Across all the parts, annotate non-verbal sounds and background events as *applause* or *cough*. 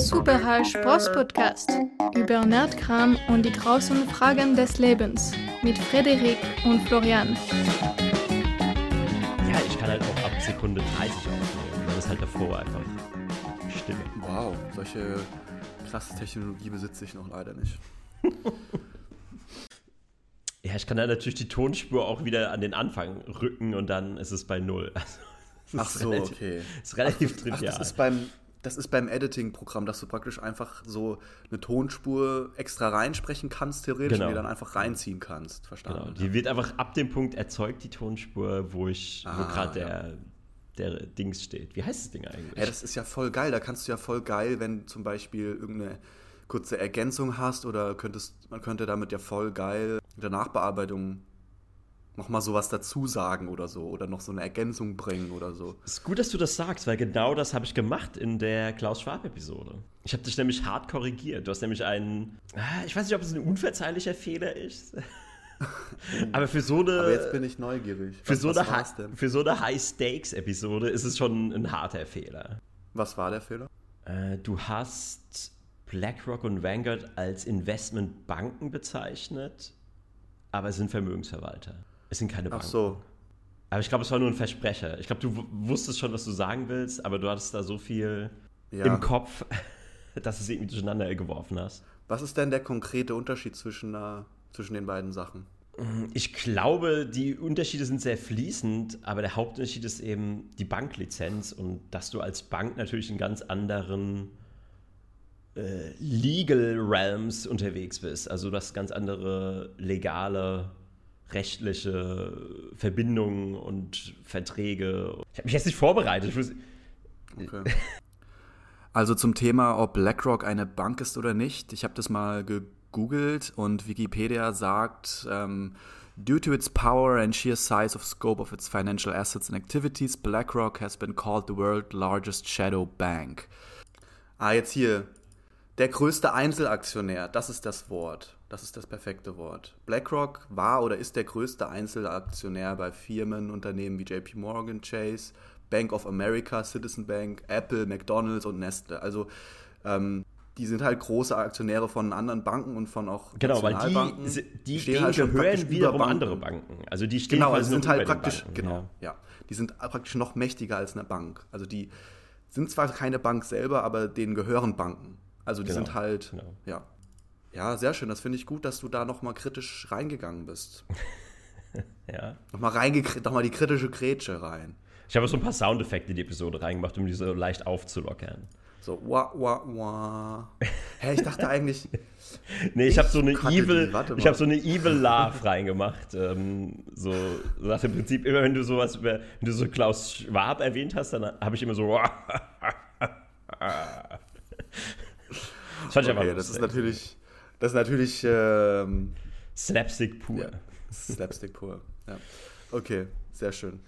Super High Sports Podcast über Nerdkram und die großen Fragen des Lebens mit Frederik und Florian. Ja, ich kann halt auch ab Sekunde 30 aufnehmen. Dann ist halt davor einfach Stille. Wow, solche krasse Technologie besitze ich noch leider nicht. *laughs* ja, ich kann dann natürlich die Tonspur auch wieder an den Anfang rücken und dann ist es bei Null. *laughs* Also, ach so, relativ, okay. Ist relativ ach, trivial. Ach, das ist beim, das ist beim Editing-Programm, dass du praktisch einfach so eine Tonspur extra reinsprechen kannst, theoretisch, Genau. und die dann einfach reinziehen kannst. Verstanden? Genau, die wird einfach ab dem Punkt erzeugt, die Tonspur, wo ich, wo Ah, gerade ja. der, der Dings steht. Wie heißt das Ding eigentlich? Ja, das ist ja voll geil. Da kannst du ja voll geil, wenn zum Beispiel irgendeine kurze Ergänzung hast oder könntest, man könnte damit ja voll geil in der Nachbearbeitung nochmal sowas dazu sagen oder so oder noch so eine Ergänzung bringen oder so. ist gut, dass du das sagst, weil genau das habe ich gemacht in der Klaus Schwab-Episode. Ich habe dich nämlich hart korrigiert. Du hast nämlich einen, ah, ich weiß nicht, ob es ein unverzeihlicher Fehler ist, *laughs* aber für so eine, Aber jetzt bin ich neugierig. für, Was- so was eine für so eine High-Stakes-Episode ist es schon ein harter Fehler. Was war der Fehler? Äh, du hast BlackRock und Vanguard als Investmentbanken bezeichnet, aber es sind Vermögensverwalter. Es sind keine Ach Banken. so. Aber ich glaube, es war nur ein Versprecher. Ich glaube, du wusstest schon, was du sagen willst, aber du hattest da so viel Ja. im Kopf, *laughs* dass du es irgendwie durcheinander geworfen hast. Was ist denn der konkrete Unterschied zwischen, äh, zwischen den beiden Sachen? Ich glaube, die Unterschiede sind sehr fließend, aber der Hauptunterschied ist eben die Banklizenz und dass du als Bank natürlich in ganz anderen äh, Legal Realms unterwegs bist. Also du hast ganz andere legale, rechtliche Verbindungen und Verträge. Ich habe mich jetzt nicht vorbereitet. Okay. Also zum Thema, ob BlackRock eine Bank ist oder nicht. Ich habe das mal gegoogelt und Wikipedia sagt, ähm, due to its power and sheer size of scope of its financial assets and activities, BlackRock has been called the world's largest shadow bank. Ah, jetzt hier. Der größte Einzelaktionär, das ist das Wort. Das ist das perfekte Wort. BlackRock war oder ist der größte Einzelaktionär bei Firmen, Unternehmen wie JP Morgan Chase, Bank of America, Citizen Bank, Apple, McDonald's und Nestle. Also ähm, die sind halt große Aktionäre von anderen Banken und von auch genau, weil die, die stehen denen halt gehören über wiederum Banken. andere Banken. Also die stehen Genau, also sind halt praktisch, Banken, genau, ja. ja. Die sind praktisch noch mächtiger als eine Bank. Also die sind zwar keine Bank selber, aber denen gehören Banken. Also die Genau, sind halt, genau. ja. Ja, sehr schön. Das finde ich gut, dass du da nochmal kritisch reingegangen bist. *laughs* Ja. Nochmal reingekriegt, nochmal die kritische Grätsche rein. Ich habe so ein paar Soundeffekte in die Episode reingemacht, um die so leicht aufzulockern. So, wah, wah, wah. *laughs* Hä, ich dachte eigentlich, Nee, ich, Ich habe so eine evil, die, ich mal. habe so eine evil Laugh reingemacht. Ähm, so nach dem Prinzip, immer wenn du sowas über, wenn du so Klaus Schwab erwähnt hast, dann habe ich immer so. *laughs* das fand ich einfach okay, das lustig. ist natürlich, das ist natürlich, ähm, Slapstick pur. Ja, Slapstick pur. Ja. Okay, sehr schön.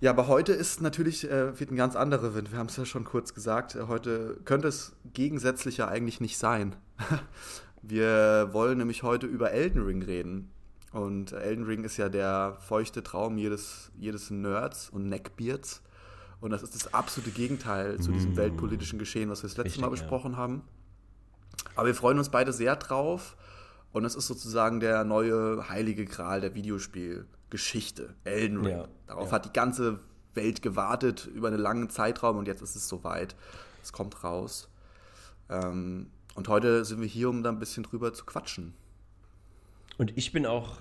Ja, aber heute ist natürlich äh, wird ein ganz anderer Wind. Wir haben es ja schon kurz gesagt. Äh, Heute könnte es gegensätzlicher eigentlich nicht sein. *laughs* Wir wollen nämlich heute über Elden Ring reden. Und Elden Ring ist ja der feuchte Traum jedes, jedes Nerds und Neckbeards. Und das ist das absolute Gegenteil zu diesem weltpolitischen Geschehen, was wir das letzte Richtig, Mal ja. besprochen haben. Aber wir freuen uns beide sehr drauf. Und es ist sozusagen der neue heilige Gral der Videospielgeschichte, Elden Ring. Ja, Darauf ja. hat die ganze Welt gewartet über einen langen Zeitraum und jetzt ist es soweit. Es kommt raus. Ähm, und heute sind wir hier, um da ein bisschen drüber zu quatschen. Und ich bin auch,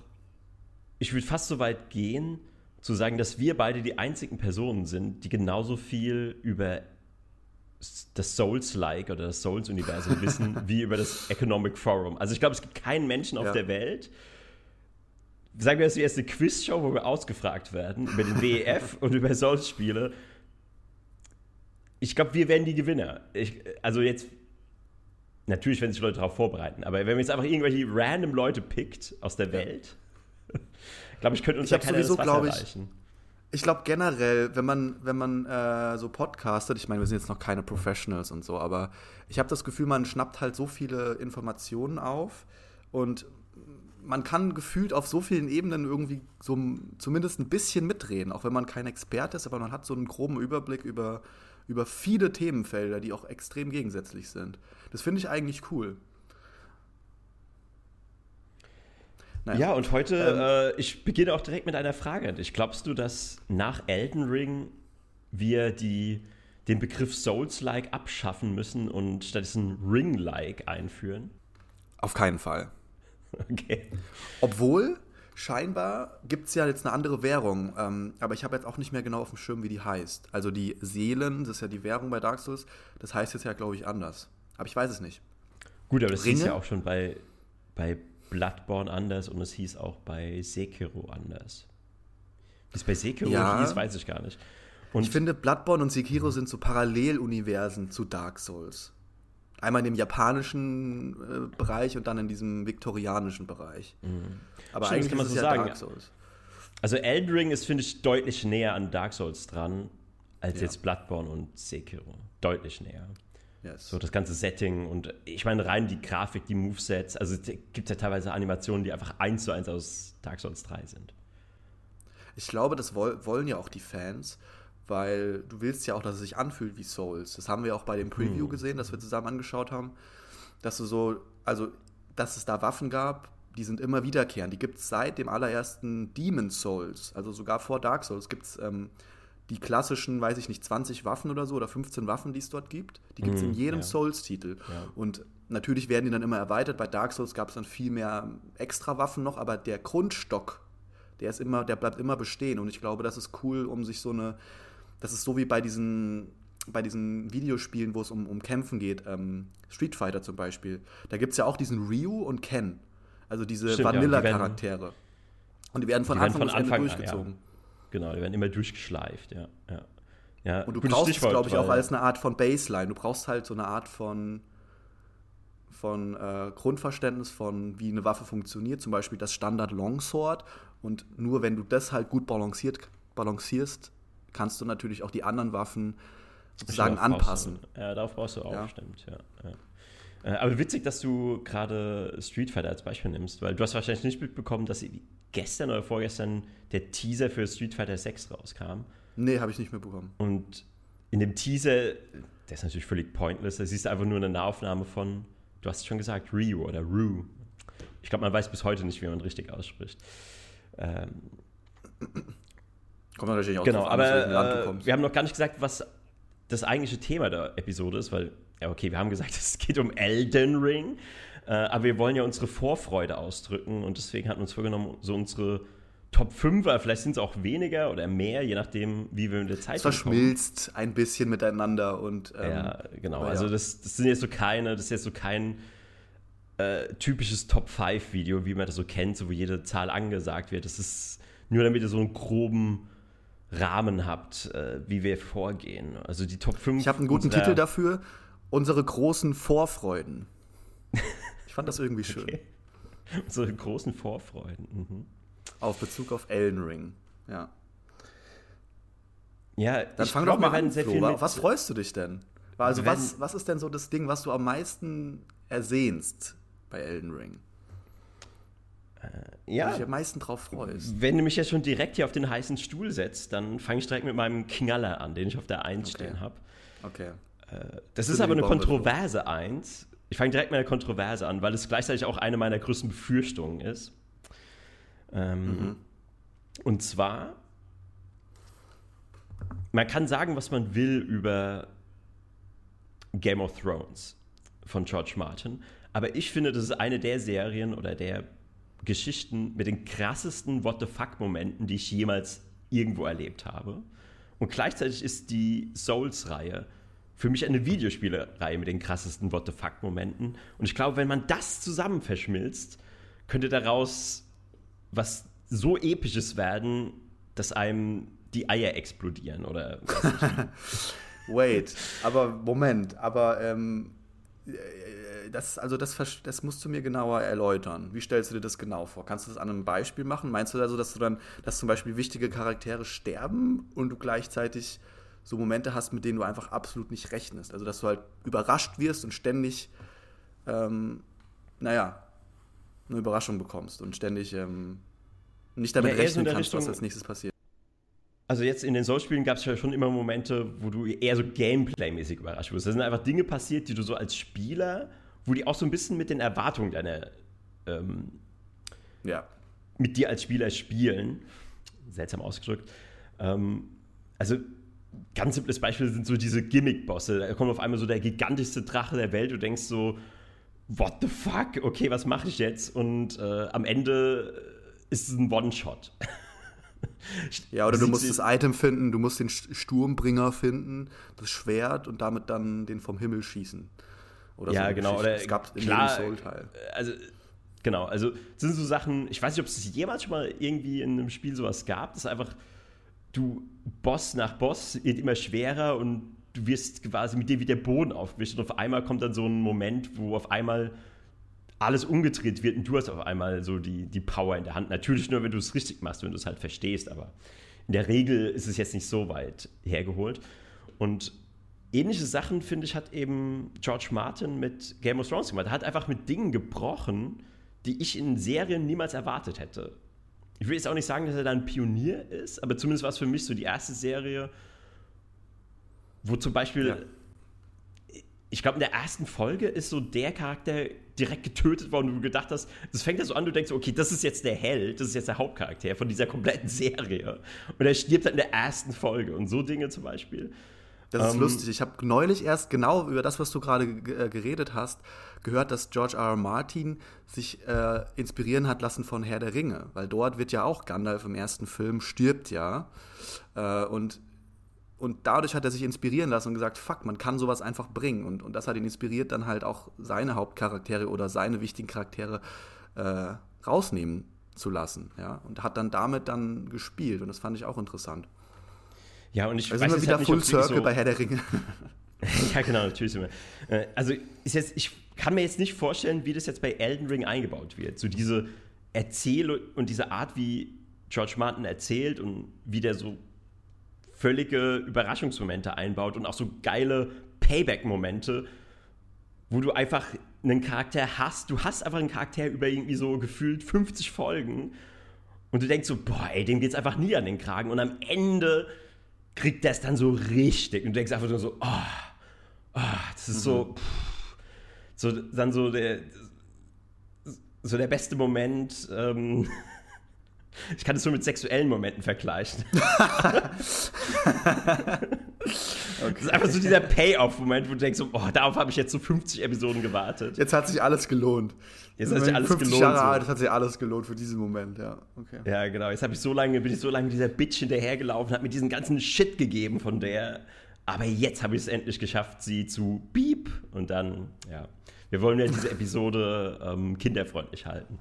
ich würde fast so weit gehen, zu sagen, dass wir beide die einzigen Personen sind, die genauso viel über das Souls-like oder das Souls-Universum *laughs* wissen, wie über das Economic Forum. Also ich glaube, es gibt keinen Menschen auf Ja. der Welt, sagen wir, das ist die erste Quizshow, wo wir ausgefragt werden über den WEF *laughs* und über Souls-Spiele. Ich glaube, wir werden die Gewinner. Ich, also jetzt, natürlich, wenn sich Leute darauf vorbereiten, aber wenn man jetzt einfach irgendwelche random Leute pickt aus der Welt, *laughs* glaube ich, könnte uns Ich ja keiner das sowieso, Wasser glaub ich, reichen. Ich glaube generell, wenn man, wenn man äh, so podcastet, ich meine, wir sind jetzt noch keine Professionals und so, aber ich habe das Gefühl, man schnappt halt so viele Informationen auf und man kann gefühlt auf so vielen Ebenen irgendwie so zumindest ein bisschen mitreden, auch wenn man kein Experte ist, aber man hat so einen groben Überblick über, über viele Themenfelder, die auch extrem gegensätzlich sind. Das finde ich eigentlich cool. Naja. Ja, und heute, ähm, äh, ich beginne auch direkt mit einer Frage. Ich glaubst du, dass nach Elden Ring wir die, den Begriff Souls-like abschaffen müssen und stattdessen Ring-like einführen? Auf keinen Fall. Okay. Obwohl, scheinbar gibt es ja jetzt eine andere Währung, ähm, aber ich habe jetzt auch nicht mehr genau auf dem Schirm, wie die heißt. Also die Seelen, das ist ja die Währung bei Dark Souls, das heißt jetzt ja, glaube ich, anders. Aber ich weiß es nicht. Gut, aber das Ringe? ist ja auch schon bei, bei Bloodborne anders und es hieß auch bei Sekiro anders. Wie es bei Sekiro ja. hieß, weiß ich gar nicht. Und ich finde, Bloodborne und Sekiro sind so Paralleluniversen zu Dark Souls. Einmal in dem japanischen äh, Bereich und dann in diesem viktorianischen Bereich. Mhm. Aber Stimmt, eigentlich kann man so ja sagen. Dark Souls. Also Elden Ring ist, finde ich, deutlich näher an Dark Souls dran, als ja. jetzt Bloodborne und Sekiro. Deutlich näher. Yes. So das ganze Setting und ich meine rein die Grafik, die Movesets, also es gibt ja teilweise Animationen, die einfach eins zu eins aus Dark Souls 3 sind. Ich glaube, das wollen ja auch die Fans weil du willst ja auch, dass es sich anfühlt wie Souls. Das haben wir auch bei dem Preview mhm. gesehen, das wir zusammen angeschaut haben, dass du so, also, dass es da Waffen gab, die sind immer wiederkehrend. Die gibt es seit dem allerersten Demon Souls, also sogar vor Dark Souls gibt es ähm, die klassischen, weiß ich nicht, 20 Waffen oder so oder 15 Waffen, die es dort gibt. Die gibt es in mhm, jedem ja. Souls-Titel. Ja. Und natürlich werden die dann immer erweitert. Bei Dark Souls gab es dann viel mehr extra Waffen noch, aber der Grundstock, der ist immer, der bleibt immer bestehen. Und ich glaube, das ist cool, um sich so eine das ist so wie bei diesen, bei diesen Videospielen, wo es um, um Kämpfen geht, ähm, Street Fighter zum Beispiel. Da gibt es ja auch diesen Ryu und Ken. Also diese Vanilla-Charaktere. Ja, und die werden von die Anfang bis Ende durchgezogen. Ja. Genau, die werden immer durchgeschleift, ja. ja. ja und du brauchst es, glaube ich, auch als eine Art von Baseline. Du brauchst halt so eine Art von, von äh, Grundverständnis von, wie eine Waffe funktioniert. Zum Beispiel das Standard Longsword. Und nur wenn du das halt gut balanciert, balancierst, kannst du natürlich auch die anderen Waffen sozusagen anpassen. Du, ja, darauf brauchst du auch, ja. stimmt, ja. ja. Äh, aber witzig, dass du gerade Street Fighter als Beispiel nimmst, weil du hast wahrscheinlich nicht mitbekommen, dass gestern oder vorgestern der Teaser für Street Fighter 6 rauskam. Nee, habe ich nicht mitbekommen. Und in dem Teaser, der ist natürlich völlig pointless, da siehst du einfach nur eine Nahaufnahme von, du hast es schon gesagt, Ryu oder Rue. Ich glaube, man weiß bis heute nicht, wie man richtig ausspricht. Ähm, Kommt natürlich auch genau, drauf an, aber äh, wir haben noch gar nicht gesagt, was das eigentliche Thema der Episode ist, weil, ja, okay, wir haben gesagt, *laughs* es geht um Elden Ring, äh, aber wir wollen ja unsere Vorfreude ausdrücken und deswegen hatten wir uns vorgenommen, so unsere Top 5, vielleicht sind es auch weniger oder mehr, je nachdem, wie wir mit der Zeit Es verschmilzt kommen. ein bisschen miteinander und. Ähm, ja, genau. Also, das, das sind jetzt so keine, das ist jetzt so kein äh, typisches Top 5 Video, wie man das so kennt, so wo jede Zahl angesagt wird. Das ist nur damit ihr so einen groben Rahmen habt, äh, wie wir vorgehen. Also die Top 5. Ich habe einen guten Titel dafür. Unsere großen Vorfreuden. *laughs* Ich fand das irgendwie schön. Okay. *laughs* Unsere großen Vorfreuden. Mhm. Auf Bezug auf Elden Ring. Ja. Ja, dann fang glaub, doch mal an, Flo. Was freust du dich denn? Also was, was ist denn so das Ding, was du am meisten ersehnst bei Elden Ring? Äh, ja. Wo du dich am meisten drauf freust. Wenn du mich jetzt schon direkt hier auf den heißen Stuhl setzt, dann fange ich direkt mit meinem Knaller an, den ich auf der 1 okay. stehen habe. Okay. Äh, das ist aber eine kontroverse 1. Ich fange direkt mit einer Kontroverse an, weil es gleichzeitig auch eine meiner größten Befürchtungen ist. Ähm, mhm. Und zwar, man kann sagen, was man will über Game of Thrones von George Martin, aber ich finde, das ist eine der Serien oder der Geschichten mit den krassesten What the fuck-Momenten, die ich jemals irgendwo erlebt habe. Und gleichzeitig ist die Souls-Reihe für mich eine Videospielereihe mit den krassesten What the fuck-Momenten. Und ich glaube, wenn man das zusammen verschmilzt, könnte daraus was so episches werden, dass einem die Eier explodieren oder. *laughs* Wait, aber Moment, aber ähm, das, also das, das musst du mir genauer erläutern. Wie stellst du dir das genau vor? Kannst du das an einem Beispiel machen? Meinst du also, dass du dann, dass zum Beispiel wichtige Charaktere sterben und du gleichzeitig so Momente hast, mit denen du einfach absolut nicht rechnest? Also, dass du halt überrascht wirst und ständig, ähm, naja, eine Überraschung bekommst und ständig ähm, nicht damit ja, rechnen kannst, Richtung, was als nächstes passiert. also jetzt in den Soul-Spielen gab es ja schon immer Momente, wo du eher so Gameplay-mäßig überrascht wirst. Da sind einfach Dinge passiert, die du so als Spieler, wo die auch so ein bisschen mit den Erwartungen deiner, ähm, ja. mit dir als Spieler spielen. Seltsam ausgedrückt. Ähm, also ganz simples Beispiel sind so diese Gimmick-Bosse. Da kommt auf einmal so der gigantischste Drache der Welt. Du denkst so, what the fuck? Okay, was mache ich jetzt? Und äh, am Ende ist es ein One-Shot. *laughs* Ja, oder du musst das Item finden, du musst den Sturmbringer finden, das Schwert und damit dann den vom Himmel schießen. Oder ja, so genau. Oder, es gab klar, jedem Soul-Teil. Also, genau, also sind so Sachen, ich weiß nicht, ob es jemals schon mal irgendwie in einem Spiel sowas gab, dass einfach du Boss nach Boss wird immer schwerer und du wirst quasi mit dir wie der Boden aufgewischt und auf einmal kommt dann so ein Moment, wo auf einmal alles umgedreht wird und du hast auf einmal so die, die Power in der Hand. Natürlich nur, wenn du es richtig machst, wenn du es halt verstehst, aber in der Regel ist es jetzt nicht so weit hergeholt. Und ähnliche Sachen, finde ich, hat eben George Martin mit Game of Thrones gemacht. Er hat einfach mit Dingen gebrochen, die ich in Serien niemals erwartet hätte. Ich will jetzt auch nicht sagen, dass er da ein Pionier ist, aber zumindest war es für mich so die erste Serie, wo zum Beispiel ja ich glaube, in der ersten Folge ist so der Charakter direkt getötet worden, wo du gedacht hast, das fängt ja so an, du denkst, okay, das ist jetzt der Held, das ist jetzt der Hauptcharakter von dieser kompletten Serie. Und er stirbt dann in der ersten Folge. Und so Dinge zum Beispiel. Das ist ähm, lustig. Ich habe neulich erst genau über das, was du gerade äh, geredet hast, gehört, dass George R. R. Martin sich äh, inspirieren hat lassen von Herr der Ringe. Weil dort wird ja auch Gandalf im ersten Film stirbt ja. Äh, und und dadurch hat er sich inspirieren lassen und gesagt, fuck, man kann sowas einfach bringen. Und, und das hat ihn inspiriert, dann halt auch seine Hauptcharaktere oder seine wichtigen Charaktere äh, rausnehmen zu lassen. Ja? Und hat dann damit dann gespielt. Und das fand ich auch interessant. Ja, und ich also weiß sind wir wieder halt Full Circle so bei Herr der Ringe. *laughs* ja, genau, natürlich. Äh, also ist jetzt, ich kann mir jetzt nicht vorstellen, wie das jetzt bei Elden Ring eingebaut wird. So diese Erzählung und diese Art, wie George Martin erzählt und wie der so völlige Überraschungsmomente einbaut und auch so geile Payback-Momente, wo du einfach einen Charakter hast. Du hast einfach einen Charakter über irgendwie so gefühlt 50 Folgen und du denkst so, boah, ey, dem geht's einfach nie an den Kragen und am Ende kriegt der es dann so richtig und du denkst einfach nur so, oh, oh das ist mhm. so, pff, so, dann so der, so der beste Moment, ähm, *laughs* ich kann es nur mit sexuellen Momenten vergleichen. okay. *laughs* Das ist einfach so dieser Payoff-Moment, wo du denkst, oh, darauf habe ich jetzt so 50 Episoden gewartet. Jetzt hat sich alles gelohnt. Jetzt hat sich alles 50 gelohnt. Jahre alt, so. hat sich alles gelohnt für diesen Moment, ja. Okay. Ja, genau. Jetzt habe ich so lange, bin ich so lange dieser Bitch hinterhergelaufen, habe mir diesen ganzen Shit gegeben von der. Aber jetzt habe ich es endlich geschafft, sie zu beep. Und dann, ja. Wir wollen ja diese Episode ähm, kinderfreundlich halten.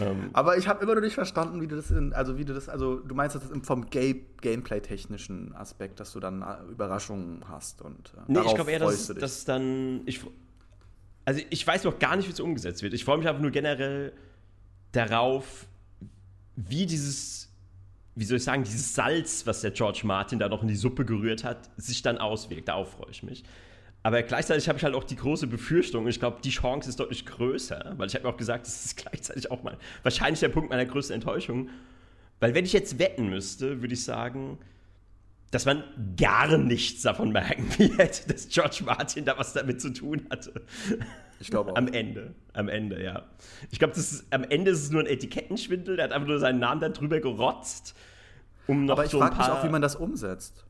Ähm, Aber ich habe immer noch nicht verstanden, wie du das in, also wie du das, also du meinst das vom Game Gameplay-technischen Aspekt, dass du dann äh, Überraschungen hast und äh, Nee, ich glaube eher, dass, dass dann. Ich, also ich weiß noch gar nicht, wie es umgesetzt wird. Ich freue mich einfach nur generell darauf, wie dieses, wie soll ich sagen, dieses Salz, was der George Martin da noch in die Suppe gerührt hat, sich dann auswirkt. Darauf freue ich mich. Aber gleichzeitig habe ich halt auch die große Befürchtung, ich glaube, die Chance ist deutlich größer, weil ich habe auch gesagt, das ist *laughs* gleichzeitig auch mal wahrscheinlich der Punkt meiner größten Enttäuschung. Weil wenn ich jetzt wetten müsste, würde ich sagen, dass man gar nichts davon merken *laughs* wird, dass George Martin da was damit zu tun hatte. Ich glaube auch. Am Ende. Am Ende, ja. Ich glaube, am Ende ist es nur ein Etikettenschwindel, der hat einfach nur seinen Namen da drüber gerotzt. Um noch Aber ich so frage mich auch, wie man das umsetzt.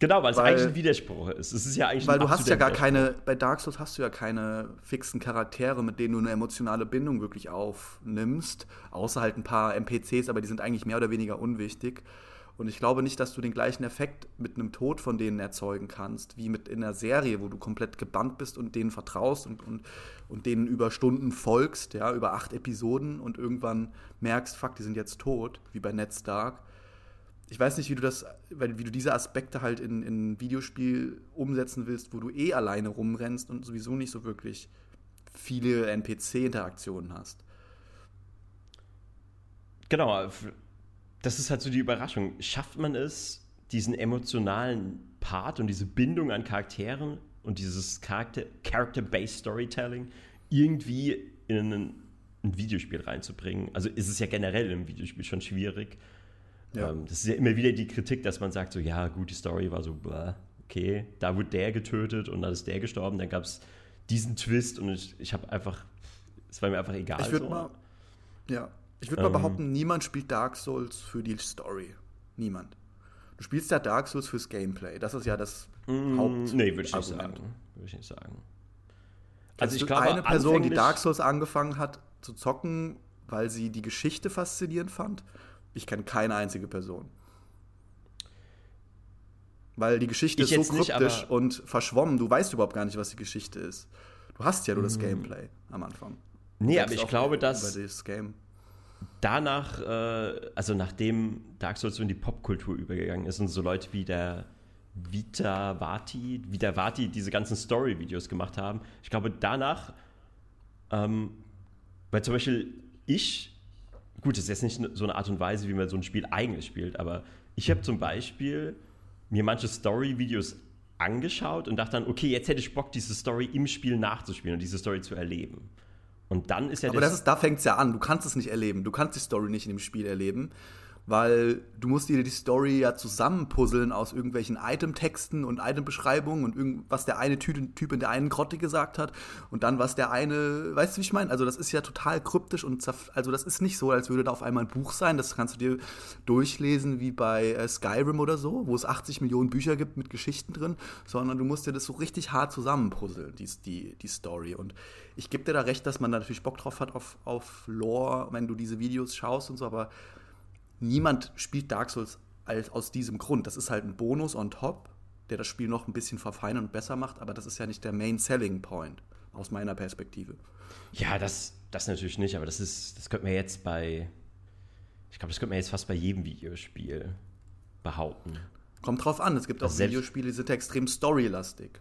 Genau, weil es eigentlich ein Widerspruch ist. Es ist ja eigentlich Weil du hast ja gar keine, bei Dark Souls hast du ja keine fixen Charaktere, mit denen du eine emotionale Bindung wirklich aufnimmst. Außer halt ein paar NPCs, aber die sind eigentlich mehr oder weniger unwichtig. Und ich glaube nicht, dass du den gleichen Effekt mit einem Tod von denen erzeugen kannst, wie mit in einer Serie, wo du komplett gebannt bist und denen vertraust und, und, und denen über Stunden folgst, ja, über acht Episoden und irgendwann merkst, fuck, die sind jetzt tot, wie bei Ned Stark ich weiß nicht, wie du das, wie du diese Aspekte halt in, in ein Videospiel umsetzen willst, wo du eh alleine rumrennst und sowieso nicht so wirklich viele NPC-Interaktionen hast. Genau, das ist halt so die Überraschung. Schafft man es, diesen emotionalen Part und diese Bindung an Charakteren und dieses Character-Based Storytelling irgendwie in ein, ein Videospiel reinzubringen? Also ist es ja generell im Videospiel schon schwierig Ja. Ähm, das ist ja immer wieder die Kritik, dass man sagt, so ja, gut, die Story war so, okay, da wurde der getötet und dann ist der gestorben, dann gab es diesen Twist und ich, ich habe einfach, es war mir einfach egal. Ich würde so. mal, ja, ich würde ähm, mal behaupten, niemand spielt Dark Souls für die Story. Niemand. Du spielst ja Dark Souls fürs Gameplay. Das ist ja das mm, Haupt. Nee, würde ich nicht sagen. Würde ich nicht sagen. Also ich glaube, eine Person, die Dark Souls angefangen hat zu zocken, weil sie die Geschichte faszinierend fand. Ich kenne keine einzige Person. Weil die Geschichte ich ist so kryptisch nicht, und verschwommen. Du weißt überhaupt gar nicht, was die Geschichte ist. Du hast ja nur das mhm. Gameplay am Anfang. Nee, aber ich glaube, dass danach, äh, also nachdem Dark Souls so in die Popkultur übergegangen ist und so Leute wie der Vita Vati, Vita Vati diese ganzen Story-Videos gemacht haben, ich glaube danach, ähm, weil zum Beispiel ich, gut, das ist jetzt nicht so eine Art und Weise, wie man so ein Spiel eigentlich spielt, aber ich habe zum Beispiel mir manche Story-Videos angeschaut und dachte dann, okay, jetzt hätte ich Bock, diese Story im Spiel nachzuspielen und diese Story zu erleben. Und dann ist ja Aber das ist, da fängt es ja an. Du kannst es nicht erleben. Du kannst die Story nicht in dem Spiel erleben weil du musst dir die Story ja zusammenpuzzeln aus irgendwelchen Item-Texten und Item-Beschreibungen und was der eine Typ in der einen Grotte gesagt hat und dann was der eine, weißt du, wie ich meine? Also das ist ja total kryptisch und also das ist nicht so, als würde da auf einmal ein Buch sein, das kannst du dir durchlesen wie bei äh, Skyrim oder so, wo es 80 Millionen Bücher gibt mit Geschichten drin, sondern du musst dir das so richtig hart zusammenpuzzeln, die, die, die Story und ich gebe dir da recht, dass man da natürlich Bock drauf hat auf, auf Lore, wenn du diese Videos schaust und so, aber niemand spielt Dark Souls als, aus diesem Grund. Das ist halt ein Bonus on top, der das Spiel noch ein bisschen verfeinern und besser macht, aber das ist ja nicht der Main Selling Point aus meiner Perspektive. Ja, das, das natürlich nicht, aber das ist, das könnte man jetzt bei, ich glaube, das könnte man jetzt fast bei jedem Videospiel behaupten. Kommt drauf an, es gibt auch Videospiele, die sind extrem storylastig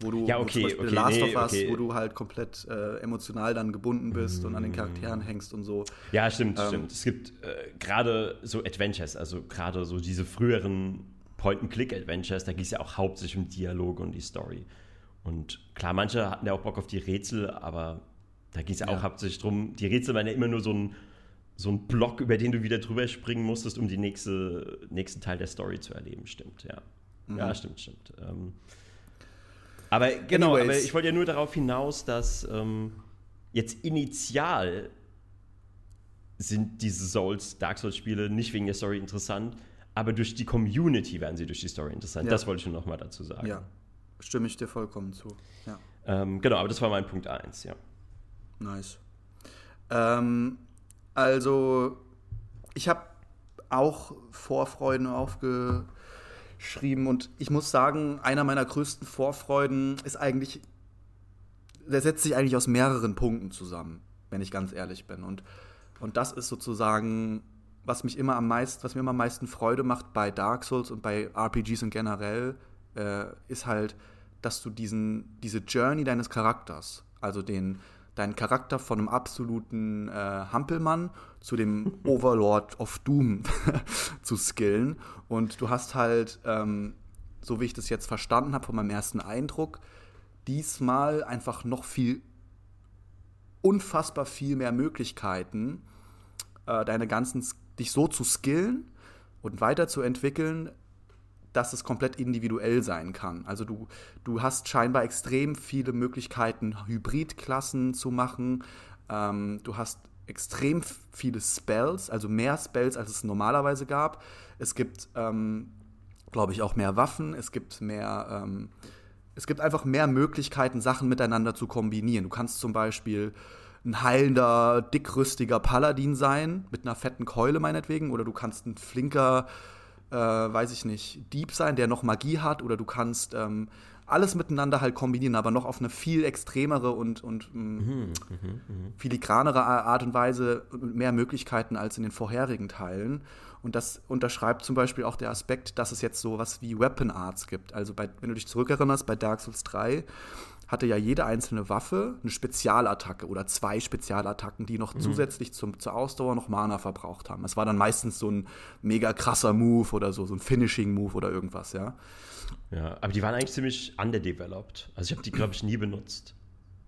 wo du ja, okay, zum Beispiel okay, Last nee, of Us, okay. wo du halt komplett äh, emotional dann gebunden bist mm. und an den Charakteren hängst und so. Ja, stimmt, ähm, stimmt. Es gibt äh, gerade so Adventures, also gerade so diese früheren Point-and-Click-Adventures, da ging es ja auch hauptsächlich um Dialoge und die Story. Und klar, manche hatten ja auch Bock auf die Rätsel, aber da ging es ja auch hauptsächlich drum. Die Rätsel waren ja immer nur so ein, so ein Block, über den du wieder drüber springen musstest, um den nächste, nächsten Teil der Story zu erleben. Stimmt, ja. Mhm. Ja, stimmt, stimmt. Ähm, aber genau, aber ich wollte ja nur darauf hinaus, dass ähm, jetzt initial sind diese Souls, Dark Souls-Spiele nicht wegen der Story interessant, aber durch die Community werden sie durch die Story interessant. Ja. Das wollte ich nur nochmal dazu sagen. Ja, stimme ich dir vollkommen zu. Ja. Ähm, genau, aber das war mein Punkt 1, ja. Nice. Ähm, also, ich habe auch Vorfreuden aufge geschrieben. Und ich muss sagen, einer meiner größten Vorfreuden ist eigentlich, der setzt sich eigentlich aus mehreren Punkten zusammen, wenn ich ganz ehrlich bin. Und, und das ist sozusagen, was mich immer am meisten, was mir immer am meisten Freude macht bei Dark Souls und bei RPGs in generell, äh, ist halt, dass du diesen, diese Journey deines Charakters, also den, deinen Charakter von einem absoluten äh, Hampelmann zu dem *laughs* Overlord of Doom *laughs* zu skillen. Und du hast halt, ähm, so wie ich das jetzt verstanden habe von meinem ersten Eindruck, diesmal einfach noch viel, unfassbar viel mehr Möglichkeiten, äh, deine ganzen, dich so zu skillen und weiterzuentwickeln, dass es komplett individuell sein kann. Also du, du hast scheinbar extrem viele Möglichkeiten, Hybridklassen zu machen. Ähm, du hast extrem viele Spells, also mehr Spells, als es normalerweise gab. Es gibt, ähm, glaube ich, auch mehr Waffen. Es gibt mehr, ähm, es gibt einfach mehr Möglichkeiten, Sachen miteinander zu kombinieren. Du kannst zum Beispiel ein heilender, dickrüstiger Paladin sein, mit einer fetten Keule meinetwegen, oder du kannst ein flinker, äh, weiß ich nicht, Dieb sein, der noch Magie hat, oder du kannst ähm, alles miteinander halt kombinieren, aber noch auf eine viel extremere und, und mm, mhm, mh, mh. filigranere Art und Weise mit mehr Möglichkeiten als in den vorherigen Teilen. Und das unterschreibt zum Beispiel auch der Aspekt, dass es jetzt so was wie Weapon Arts gibt. Also bei, wenn du dich zurückerinnerst, bei Dark Souls 3 hatte ja jede einzelne Waffe eine Spezialattacke oder zwei Spezialattacken, die noch mhm. zusätzlich zum, zur Ausdauer noch Mana verbraucht haben. Es war dann meistens so ein mega krasser Move oder so, so ein Finishing-Move oder irgendwas, ja. Ja, aber die waren eigentlich ziemlich underdeveloped. Also ich habe die, glaube ich, nie benutzt.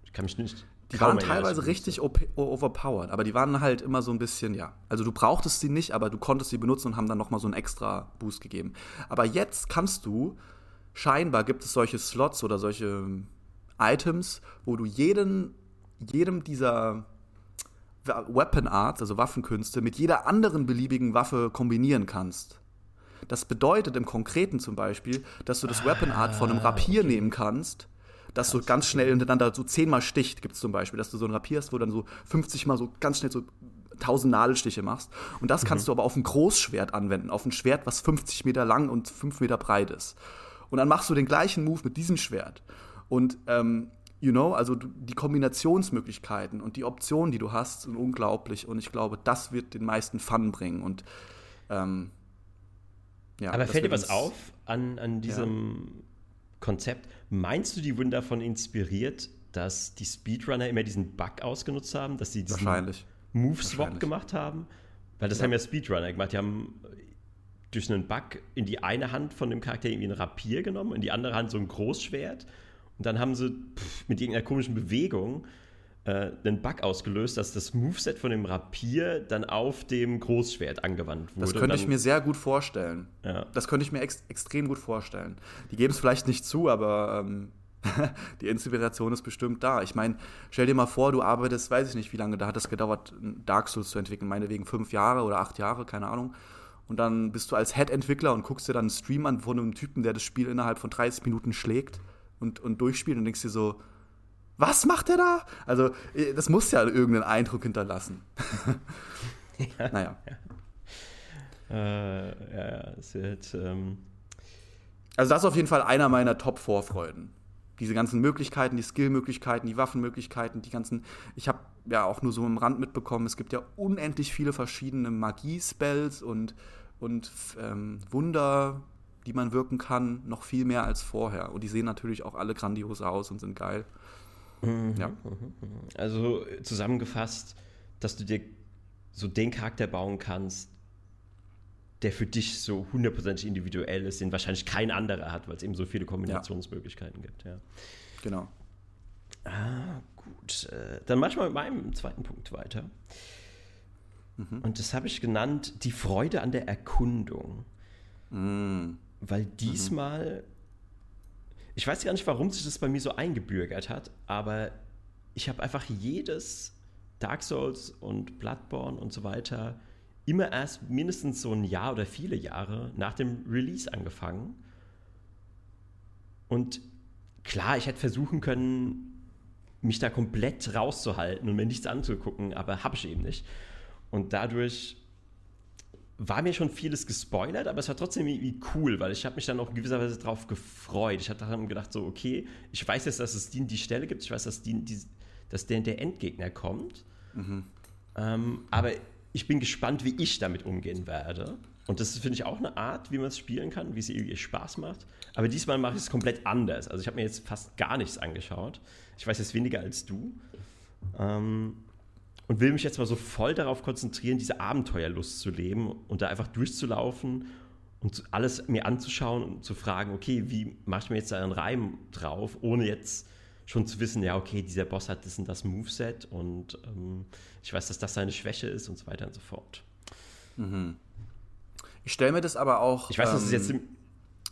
Ich kann mich nicht. Die waren teilweise richtig overpowered, aber die waren halt immer so ein bisschen, ja. Also du brauchtest sie nicht, aber du konntest sie benutzen und haben dann nochmal so einen extra Boost gegeben. Aber jetzt kannst du, scheinbar gibt es solche Slots oder solche Items, wo du jeden, jedem dieser Weapon Arts, also Waffenkünste, mit jeder anderen beliebigen Waffe kombinieren kannst. Das bedeutet im Konkreten zum Beispiel, dass du das Weapon Art von einem ah, Rapier okay. nehmen kannst dass du ganz schnell hintereinander so zehnmal sticht, gibt es zum Beispiel, dass du so ein Rapier hast, wo dann so 50 Mal so ganz schnell so 1000 Nadelstiche machst. Und das kannst mhm. du aber auf ein Großschwert anwenden, auf ein Schwert, was 50 Meter lang und 5 Meter breit ist. Und dann machst du den gleichen Move mit diesem Schwert. Und, ähm, you know, also die Kombinationsmöglichkeiten und die Optionen, die du hast, sind unglaublich. Und ich glaube, das wird den meisten Fun bringen. Und, ähm, ja, aber fällt dir was auf an, an diesem ja. Konzept? Meinst du, die wurden davon inspiriert, dass die Speedrunner immer diesen Bug ausgenutzt haben, dass sie diesen Move-Swap gemacht haben? Weil das ja. haben ja Speedrunner gemacht. Die haben durch einen Bug in die eine Hand von dem Charakter irgendwie ein Rapier genommen, in die andere Hand so ein Großschwert. Und dann haben sie pff, mit irgendeiner komischen Bewegung äh, einen Bug ausgelöst, dass das Moveset von dem Rapier dann auf dem Großschwert angewandt wurde. Das könnte ich mir sehr gut vorstellen. Ja. Das könnte ich mir ex extrem gut vorstellen. Die geben es vielleicht nicht zu, aber ähm, *laughs* die Inspiration ist bestimmt da. Ich meine, stell dir mal vor, du arbeitest, weiß ich nicht, wie lange da hat es gedauert, Dark Souls zu entwickeln. Meinetwegen fünf Jahre oder acht Jahre, keine Ahnung. Und dann bist du als Head-Entwickler und guckst dir dann einen Stream an von einem Typen, der das Spiel innerhalb von 30 Minuten schlägt und, und durchspielt und denkst dir so, was macht er da? Also, äh, das muss ja irgendeinen Eindruck hinterlassen. *laughs* ja, naja. Ja. Äh, ja, es wird. Ähm also, das ist auf jeden Fall einer meiner Top-Vorfreuden. Diese ganzen Möglichkeiten, die Skill-Möglichkeiten, die Waffenmöglichkeiten, die ganzen. Ich habe ja auch nur so im Rand mitbekommen, es gibt ja unendlich viele verschiedene Magie-Spells und, und ähm, Wunder, die man wirken kann, noch viel mehr als vorher. Und die sehen natürlich auch alle grandios aus und sind geil. Mhm, ja. Also zusammengefasst, dass du dir so den Charakter bauen kannst, der für dich so hundertprozentig individuell ist, den wahrscheinlich kein anderer hat, weil es eben so viele Kombinationsmöglichkeiten ja. gibt. Ja. Genau. Ah, gut. Äh, dann mach ich mal mit meinem zweiten Punkt weiter. Mhm. Und das habe ich genannt, die Freude an der Erkundung. Mhm. Weil diesmal ich weiß gar nicht, warum sich das bei mir so eingebürgert hat, aber ich habe einfach jedes Dark Souls und Bloodborne und so weiter immer erst mindestens so ein Jahr oder viele Jahre nach dem Release angefangen. Und klar, ich hätte versuchen können, mich da komplett rauszuhalten und mir nichts anzugucken, aber habe ich eben nicht. Und dadurch war mir schon vieles gespoilert, aber es war trotzdem irgendwie cool, weil ich habe mich dann auch in gewisser Weise darauf gefreut. Ich hatte dann gedacht, so, okay, ich weiß jetzt, dass es die, die Stelle gibt, ich weiß, dass, die, die, dass der, der Endgegner kommt. Mhm. Ähm, aber ich bin gespannt, wie ich damit umgehen werde. Und das finde ich auch eine Art, wie man es spielen kann, wie es irgendwie Spaß macht. Aber diesmal mache ich es komplett anders. Also ich habe mir jetzt fast gar nichts angeschaut. Ich weiß jetzt weniger als du. Ähm, und will mich jetzt mal so voll darauf konzentrieren, diese Abenteuerlust zu leben und da einfach durchzulaufen und alles mir anzuschauen und zu fragen, okay, wie mache ich mir jetzt einen Reim drauf, ohne jetzt schon zu wissen, ja, okay, dieser Boss hat das und das Moveset und ähm, ich weiß, dass das seine Schwäche ist und so weiter und so fort. Mhm. Ich stelle mir das aber auch ich weiß, ähm, das ist jetzt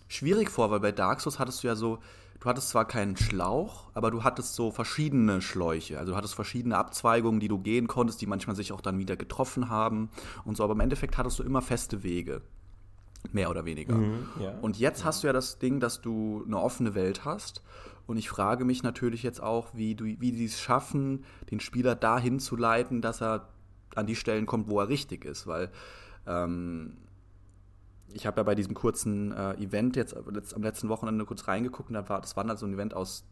schwierig vor, weil bei Dark Souls hattest du ja so du hattest zwar keinen Schlauch, aber du hattest so verschiedene Schläuche. Also du hattest verschiedene Abzweigungen, die du gehen konntest, die manchmal sich auch dann wieder getroffen haben und so. Aber im Endeffekt hattest du immer feste Wege. Mehr oder weniger. Mhm, ja. Und jetzt hast du ja das Ding, dass du eine offene Welt hast. Und ich frage mich natürlich jetzt auch, wie, du, wie die es schaffen, den Spieler dahin zu leiten, dass er an die Stellen kommt, wo er richtig ist. Weil ähm, ich habe ja bei diesem kurzen äh, Event jetzt, jetzt, am letzten Wochenende kurz reingeguckt und da war, das war dann so ein Event aus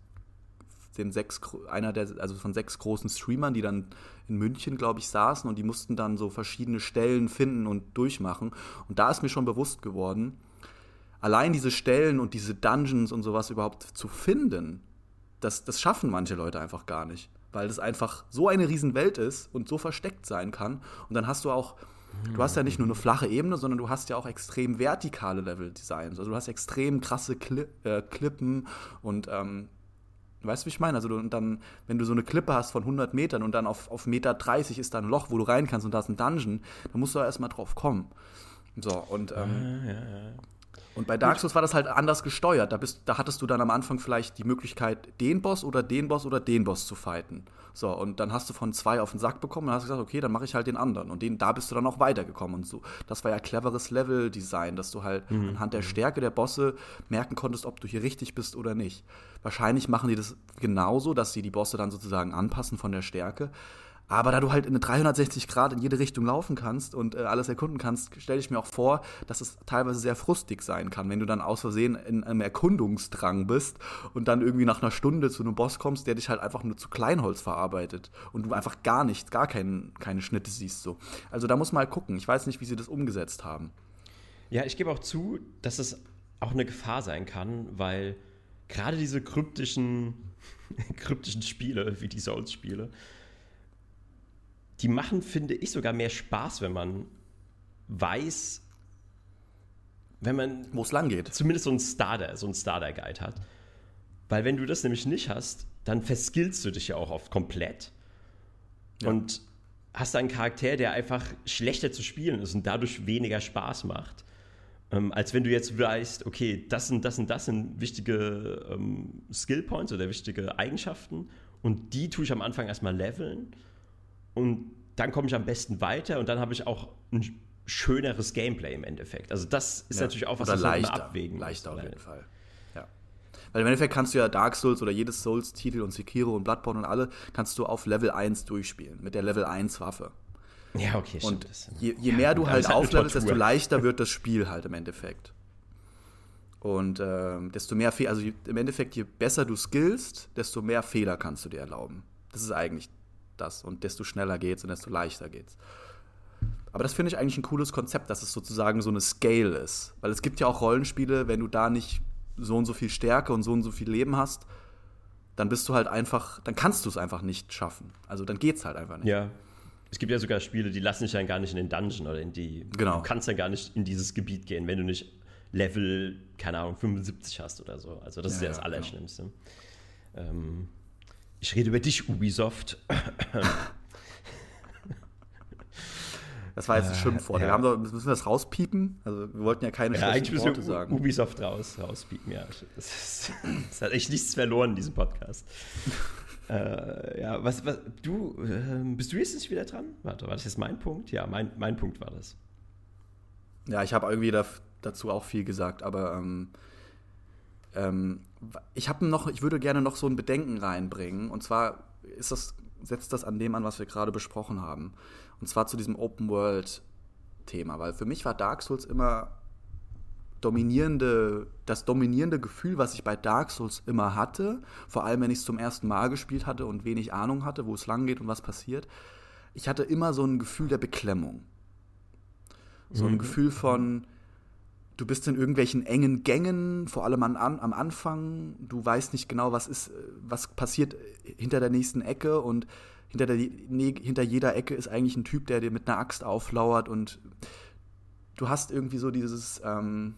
den sechs, einer der, also von sechs großen Streamern, die dann in München, glaube ich, saßen und die mussten dann so verschiedene Stellen finden und durchmachen. Und da ist mir schon bewusst geworden, allein diese Stellen und diese Dungeons und sowas überhaupt zu finden, das, das schaffen manche Leute einfach gar nicht. Weil das einfach so eine Riesenwelt ist und so versteckt sein kann. Und dann hast du auch Du hast ja nicht nur eine flache Ebene, sondern du hast ja auch extrem vertikale Level-Designs. Also du hast extrem krasse Kli äh, Klippen und ähm, Weißt du, wie ich meine? Also, du, dann, wenn du so eine Klippe hast von 100 Metern und dann auf, auf Meter 30 ist da ein Loch, wo du rein kannst und da ist ein Dungeon, dann musst du erstmal drauf kommen. So, und ähm, ja, ja, ja. Und bei Dark Souls war das halt anders gesteuert. Da, bist, da hattest du dann am Anfang vielleicht die Möglichkeit, den Boss oder den Boss oder den Boss zu fighten. So, und dann hast du von zwei auf den Sack bekommen und hast gesagt, okay, dann mache ich halt den anderen. Und den, da bist du dann auch weitergekommen. Und so, das war ja cleveres Level-Design, dass du halt mhm. anhand der mhm. Stärke der Bosse merken konntest, ob du hier richtig bist oder nicht. Wahrscheinlich machen die das genauso, dass sie die Bosse dann sozusagen anpassen von der Stärke. Aber da du halt in eine 360 Grad in jede Richtung laufen kannst und äh, alles erkunden kannst, stelle ich mir auch vor, dass es teilweise sehr frustig sein kann, wenn du dann aus Versehen in einem Erkundungsdrang bist und dann irgendwie nach einer Stunde zu einem Boss kommst, der dich halt einfach nur zu Kleinholz verarbeitet und du einfach gar nichts, gar kein, keine Schnitte siehst. So. Also da muss man halt gucken. Ich weiß nicht, wie sie das umgesetzt haben. Ja, ich gebe auch zu, dass es auch eine Gefahr sein kann, weil gerade diese kryptischen, *laughs* kryptischen Spiele, wie die Souls-Spiele, die machen, finde ich, sogar mehr Spaß, wenn man weiß, wenn man. Wo es lang geht. Zumindest so ein Starter, so ein Starter-Guide hat. Weil wenn du das nämlich nicht hast, dann verskillst du dich ja auch oft komplett. Ja. Und hast einen Charakter, der einfach schlechter zu spielen ist und dadurch weniger Spaß macht. Ähm, als wenn du jetzt weißt, okay, das sind, das sind, das sind wichtige ähm, Skill Points oder wichtige Eigenschaften und die tue ich am Anfang erstmal leveln und dann komme ich am besten weiter und dann habe ich auch ein schöneres Gameplay im Endeffekt. Also das ist ja. natürlich auch was, das leichter, man abwägen Leichter auf jeden Fall. Ja. Weil im Endeffekt kannst du ja Dark Souls oder jedes Souls-Titel und Sekiro und Bloodborne und alle kannst du auf Level 1 durchspielen, mit der Level 1 Waffe. Ja, okay, stimmt. Und je, je mehr du halt, halt auflevelst, desto leichter wird *laughs* das Spiel halt im Endeffekt. Und äh, desto mehr Fehler, also im Endeffekt, je besser du skillst, desto mehr Fehler kannst du dir erlauben. Das ist eigentlich das. Und desto schneller geht's und desto leichter geht's. Aber das finde ich eigentlich ein cooles Konzept, dass es sozusagen so eine Scale ist. Weil es gibt ja auch Rollenspiele, wenn du da nicht so und so viel Stärke und so und so viel Leben hast, dann bist du halt einfach, dann kannst du es einfach nicht schaffen. Also dann geht's halt einfach nicht. Ja. Es gibt ja sogar Spiele, die lassen dich dann gar nicht in den Dungeon oder in die. Genau. Du kannst dann gar nicht in dieses Gebiet gehen, wenn du nicht Level, keine Ahnung, 75 hast oder so. Also das ja, ist ja das genau. Allerschlimmste. Genau. Ähm, ich rede über dich, Ubisoft. Das war jetzt ein äh, Schimpfwort. Ja. Wir doch, müssen wir das rauspiepen? Also wir wollten ja keine ja, schlechten Worte sagen. Ubisoft raus, rauspiepen, ja. Das, hat echt nichts verloren in diesem Podcast. *laughs* äh, ja, was, was, du, äh, bist du jetzt nicht wieder dran? Warte, war das jetzt mein Punkt? Ja, mein, mein Punkt war das. Ja, ich habe irgendwie da, dazu auch viel gesagt, aber ähm, ähm, ich habe noch, ich würde gerne noch so ein Bedenken reinbringen. Und zwar ist das, setzt das an dem an, was wir gerade besprochen haben. Und zwar zu diesem Open World Thema, weil für mich war Dark Souls immer dominierende, das dominierende Gefühl, was ich bei Dark Souls immer hatte, vor allem wenn ich es zum ersten Mal gespielt hatte und wenig Ahnung hatte, wo es lang geht und was passiert. Ich hatte immer so ein Gefühl der Beklemmung. So ein mhm. Gefühl von, du bist in irgendwelchen engen Gängen, vor allem an, am Anfang. Du weißt nicht genau, was ist, was passiert hinter der nächsten Ecke und hinter, der, nee, hinter jeder Ecke ist eigentlich ein Typ, der dir mit einer Axt auflauert und du hast irgendwie so dieses, ähm,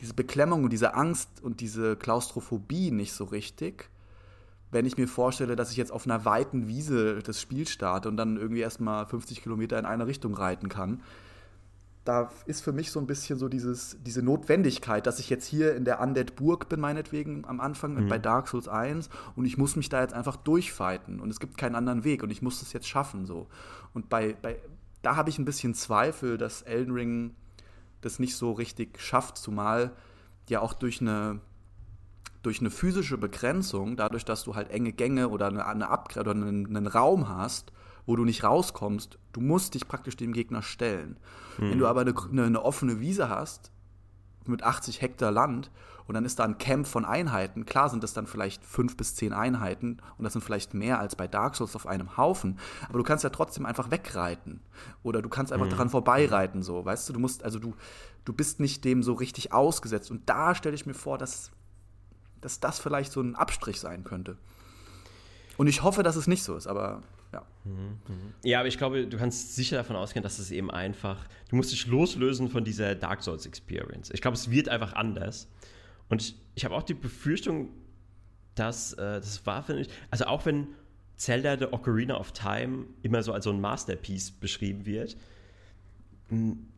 diese Beklemmung und diese Angst und diese Klaustrophobie nicht so richtig. Wenn ich mir vorstelle, dass ich jetzt auf einer weiten Wiese das Spiel starte und dann irgendwie erstmal 50 Kilometer in eine Richtung reiten kann, da ist für mich so ein bisschen so dieses, diese Notwendigkeit, dass ich jetzt hier in der Undead Burg bin, meinetwegen am Anfang mhm. bei Dark Souls 1 und ich muss mich da jetzt einfach durchfighten und es gibt keinen anderen Weg und ich muss das jetzt schaffen so. Und bei, bei da habe ich ein bisschen Zweifel, dass Elden Ring das nicht so richtig schafft, zumal ja auch durch eine durch eine physische Begrenzung, dadurch, dass du halt enge Gänge oder eine, eine oder einen, einen Raum hast, wo du nicht rauskommst, du musst dich praktisch dem Gegner stellen. Mhm. Wenn du aber eine, eine, eine offene Wiese hast, mit 80 Hektar Land und dann ist da ein Camp von Einheiten. Klar sind das dann vielleicht fünf bis zehn Einheiten und das sind vielleicht mehr als bei Dark Souls auf einem Haufen. Aber du kannst ja trotzdem einfach wegreiten oder du kannst einfach mhm. daran vorbeireiten. So, weißt du, du musst also du du bist nicht dem so richtig ausgesetzt. Und da stelle ich mir vor, dass dass das vielleicht so ein Abstrich sein könnte. Und ich hoffe, dass es nicht so ist, aber ja. Ja, aber ich glaube, du kannst sicher davon ausgehen, dass es eben einfach, du musst dich loslösen von dieser Dark Souls Experience. Ich glaube, es wird einfach anders. Und ich, ich habe auch die Befürchtung, das, äh, das war, finde ich, also auch wenn Zelda The Ocarina of Time immer so als so ein Masterpiece beschrieben wird,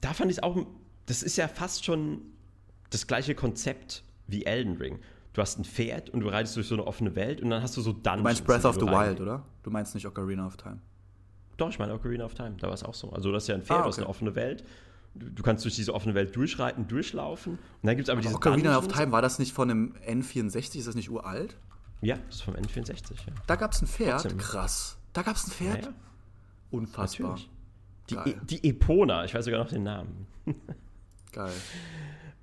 da fand ich es auch, das ist ja fast schon das gleiche Konzept wie Elden Ring. Du hast ein Pferd und du reitest durch so eine offene Welt und dann hast du so Dungeons. Du meinst Breath of the Wild, oder? Du meinst nicht Ocarina of Time. Doch, ich meine Ocarina of Time, da war es auch so. Also das ist ja ein Pferd, ah, okay. du hast eine offene Welt. Du, du, kannst durch diese offene Welt durchreiten, durchlaufen. Und dann gibt es aber, aber diese Ocarina Dungeons. of Time, war das nicht von einem N64? Ist das nicht uralt? Ja, das ist vom N64, ja. Da gab es ein Pferd? Trotzdem. Krass. Da gab es ein Pferd? Ja, Unfassbar. Die, e die Epona, ich weiß sogar noch den Namen. *laughs* Geil.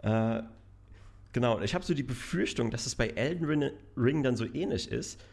äh, genau, ich habe so die Befürchtung, dass es bei Elden Ring dann so ähnlich ist,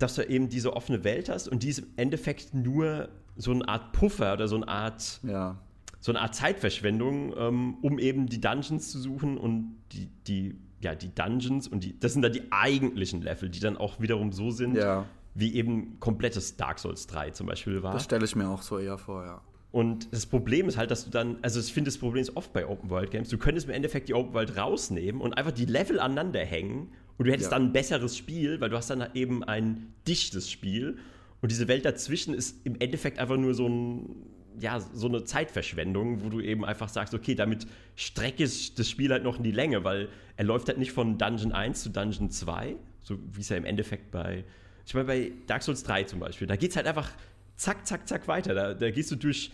dass du eben diese offene Welt hast und die ist im Endeffekt nur so eine Art Puffer oder so eine Art, ja. so eine Art Zeitverschwendung, ähm, um eben die Dungeons zu suchen und die, die, ja, die Dungeons und die, das sind dann die eigentlichen Level, die dann auch wiederum so sind, ja. wie eben komplettes Dark Souls 3 zum Beispiel war. Das stelle ich mir auch so eher vor, ja. Und das Problem ist halt, dass du dann, also ich finde, das Problem ist oft bei Open World Games, du könntest im Endeffekt die Open World rausnehmen und einfach die Level aneinander hängen und du hättest ja. dann ein besseres Spiel, weil du hast dann eben ein dichtes Spiel und diese Welt dazwischen ist im Endeffekt einfach nur so ein, ja, so eine Zeitverschwendung, wo du eben einfach sagst, okay, damit strecke ich das Spiel halt noch in die Länge, weil er läuft halt nicht von Dungeon 1 zu Dungeon 2, so wie es ja im Endeffekt bei, ich meine, bei Dark Souls 3 zum Beispiel, da geht es halt einfach zack, zack, zack weiter. Da, da gehst du durch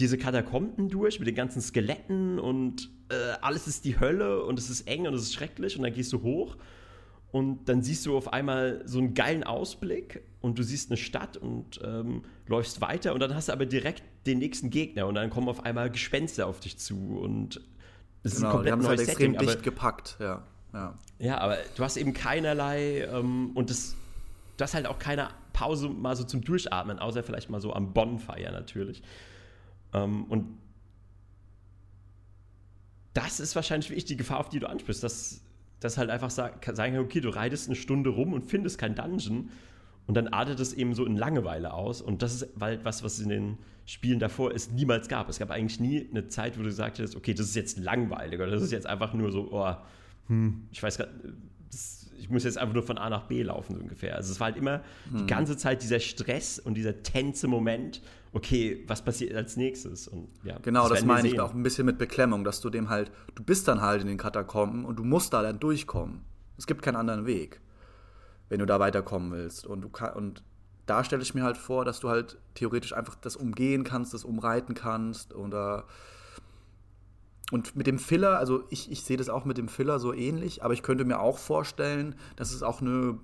diese Katakomben durch mit den ganzen Skeletten und äh, alles ist die Hölle und es ist eng und es ist schrecklich und dann gehst du hoch und dann siehst du auf einmal so einen geilen Ausblick und du siehst eine Stadt und ähm, läufst weiter und dann hast du aber direkt den nächsten Gegner und dann kommen auf einmal Gespenster auf dich zu und es genau, ist ein genau, komplett neues halt extrem Setting, dicht gepackt, ja. Ja. ja, aber du hast eben keinerlei ähm, und das, du hast halt auch keine Pause mal so zum Durchatmen, außer vielleicht mal so am Bonfire natürlich. Ähm, und das ist wahrscheinlich wirklich die Gefahr, auf die du ansprichst, dass, dass halt einfach sagen kann, okay, du reitest eine Stunde rum und findest kein Dungeon und dann artet es eben so in Langeweile aus und das ist weil was, was in den Spielen davor es niemals gab. Es gab eigentlich nie eine Zeit, wo du gesagt hast, okay, das ist jetzt langweilig oder das ist jetzt einfach nur so, oh, hm, ich weiß gerade, ich muss jetzt einfach nur von A nach B laufen, so ungefähr. Also es war halt immer hm. die ganze Zeit dieser Stress und dieser tense Moment, okay, was passiert als nächstes? Und, ja, genau, das, das meine ich auch ein bisschen mit Beklemmung, dass du dem halt, du bist dann halt in den Katakomben und du musst da dann durchkommen. Es gibt keinen anderen Weg, wenn du da weiterkommen willst. Und du kann, und da stelle ich mir halt vor, dass du halt theoretisch einfach das umgehen kannst, das umreiten kannst oder und mit dem Filler, also ich, ich sehe das auch mit dem Filler so ähnlich, aber ich könnte mir auch vorstellen, dass es auch eine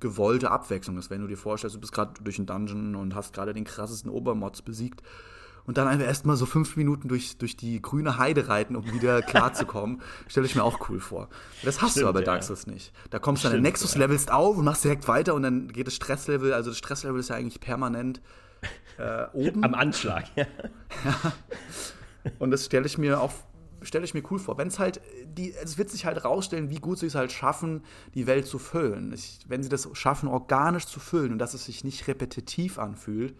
gewollte Abwechslung ist, wenn du dir vorstellst, du bist gerade durch einen Dungeon und hast gerade den krassesten Obermods besiegt und dann einfach erstmal so fünf Minuten durch, durch die grüne Heide reiten, um wieder *laughs* klarzukommen, stelle ich mir auch cool vor. Das hast Stimmt, du aber ja. Dark Souls nicht. Da kommst du dann in Nexus, ja. levelst auf und machst direkt weiter und dann geht das Stresslevel, also das Stresslevel ist ja eigentlich permanent äh, *laughs* oben. Am Anschlag, ja. ja. *laughs* Und das stelle ich mir auch stelle ich mir cool vor. Wenn es halt, die, es wird sich halt rausstellen, wie gut sie es halt schaffen, die Welt zu füllen. Ich, wenn sie das schaffen, organisch zu füllen und dass es sich nicht repetitiv anfühlt,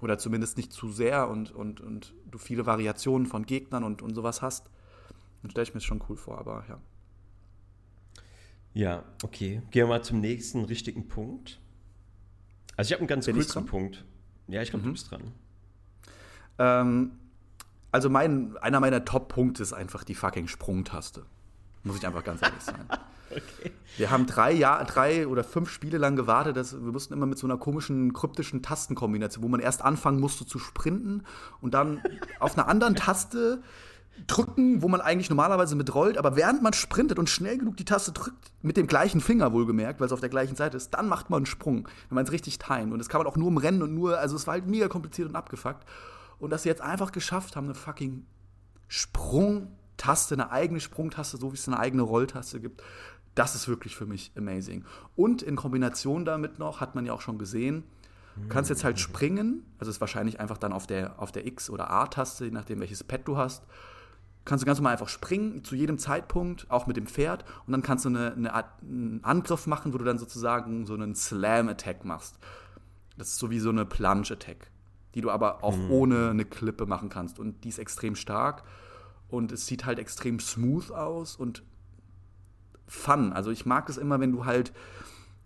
oder zumindest nicht zu sehr und, und, und du viele Variationen von Gegnern und, und sowas hast, dann stelle ich mir das schon cool vor, aber ja. Ja, okay. Gehen wir mal zum nächsten richtigen Punkt. Also ich habe einen ganz Bin kurzen Punkt. Ja, ich glaube, mhm. du bist dran. Ähm, also mein, einer meiner Top-Punkte ist einfach die fucking Sprungtaste. Muss ich einfach ganz ehrlich sein. *laughs* okay. Wir haben drei, Jahr, drei oder fünf Spiele lang gewartet. Dass, wir mussten immer mit so einer komischen, kryptischen Tastenkombination, wo man erst anfangen musste zu sprinten und dann *laughs* auf einer anderen Taste drücken, wo man eigentlich normalerweise mit rollt, aber während man sprintet und schnell genug die Taste drückt, mit dem gleichen Finger wohlgemerkt, weil es auf der gleichen Seite ist, dann macht man einen Sprung, wenn man es richtig timet. Und das kann man auch nur im Rennen und nur, also es war halt mega kompliziert und abgefuckt. Und dass sie jetzt einfach geschafft haben, eine fucking Sprungtaste, eine eigene Sprungtaste, so wie es eine eigene Rolltaste gibt, das ist wirklich für mich amazing. Und in Kombination damit noch, hat man ja auch schon gesehen, du kannst jetzt halt springen, also ist wahrscheinlich einfach dann auf der, auf der X- oder A-Taste, je nachdem welches Pad du hast, kannst du ganz normal einfach springen, zu jedem Zeitpunkt, auch mit dem Pferd, und dann kannst du eine, eine einen Angriff machen, wo du dann sozusagen so einen Slam-Attack machst. Das ist so wie so eine Plunge-Attack die du aber auch mhm. ohne eine Klippe machen kannst. Und die ist extrem stark und es sieht halt extrem smooth aus und Fun. Also ich mag es immer, wenn du halt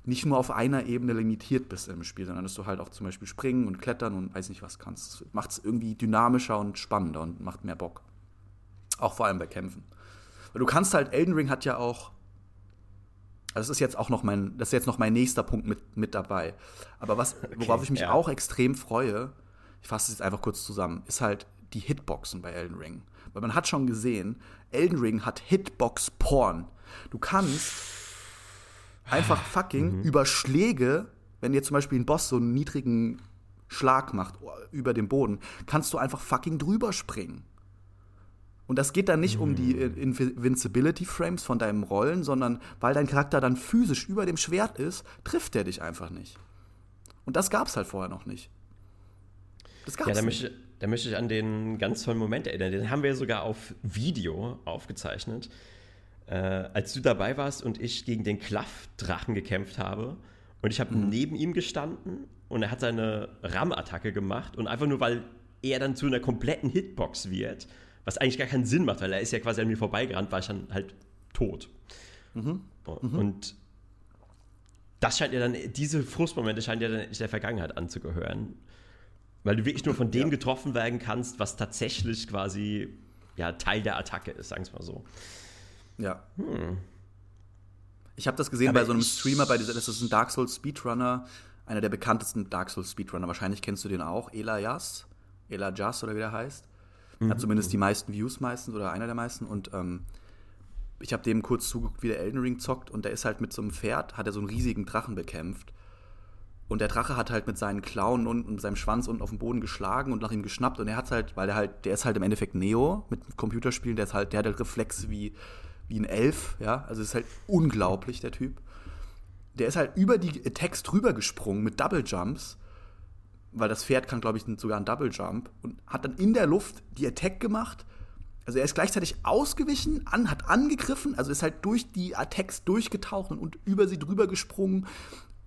nicht nur auf einer Ebene limitiert bist im Spiel, sondern dass du halt auch zum Beispiel springen und klettern und weiß nicht was kannst. Macht es irgendwie dynamischer und spannender und macht mehr Bock. Auch vor allem bei Kämpfen. Weil du kannst halt, Elden Ring hat ja auch. Also das ist jetzt auch noch mein, das ist jetzt noch mein nächster Punkt mit, mit dabei. Aber was, worauf okay, ich mich ja. auch extrem freue, ich fasse es jetzt einfach kurz zusammen, ist halt die Hitboxen bei Elden Ring. Weil man hat schon gesehen, Elden Ring hat Hitbox-Porn. Du kannst einfach fucking mhm. über Schläge, wenn dir zum Beispiel ein Boss so einen niedrigen Schlag macht über den Boden, kannst du einfach fucking drüber springen. Und das geht dann nicht mhm. um die mhm. Invincibility Frames von deinem Rollen, sondern weil dein Charakter dann physisch über dem Schwert ist, trifft er dich einfach nicht. Und das gab's halt vorher noch nicht. Das gab's ja, da. Möchte, da möchte ich an den ganz tollen Moment erinnern. Den haben wir sogar auf Video aufgezeichnet äh, als du dabei warst und ich gegen den Klaff-Drachen gekämpft habe. Und ich habe mhm. neben ihm gestanden und er hat seine Ram-Attacke gemacht. Und einfach nur, weil er dann zu einer kompletten Hitbox wird, was eigentlich gar keinen Sinn macht, weil er ist ja quasi an mir vorbeigerannt, war ich dann halt tot. Mhm. Mhm. Und das scheint ja dann, diese Frustmomente scheinen ja dann der Vergangenheit anzugehören. Weil du wirklich nur von dem ja. getroffen werden kannst, was tatsächlich quasi ja, Teil der Attacke ist, sagen wir es mal so. Ja. Hm. Ich habe das gesehen Aber bei so einem Streamer, bei dieser, das ist ein Dark Souls Speedrunner, einer der bekanntesten Dark Souls Speedrunner. Wahrscheinlich kennst du den auch, Elias, Elajas oder wie der heißt. Mhm. Hat zumindest die meisten Views meistens oder einer der meisten. Und ähm, ich habe dem kurz zugeguckt, wie der Elden Ring zockt. Und der ist halt mit so einem Pferd, hat er so einen riesigen Drachen bekämpft. Und der Drache hat halt mit seinen Klauen und seinem Schwanz unten auf den Boden geschlagen und nach ihm geschnappt. Und er hat halt, weil der halt, der ist halt im Endeffekt Neo mit Computerspielen, der ist halt, der hat halt Reflexe wie wie ein Elf, ja, also ist halt unglaublich, der Typ. Der ist halt über die Attacks drüber gesprungen mit Double Jumps, weil das Pferd kann, glaube ich, sogar einen Double Jump und hat dann in der Luft die Attack gemacht. Also er ist gleichzeitig ausgewichen, an, hat angegriffen, also ist halt durch die Attacks durchgetaucht und über sie drüber gesprungen.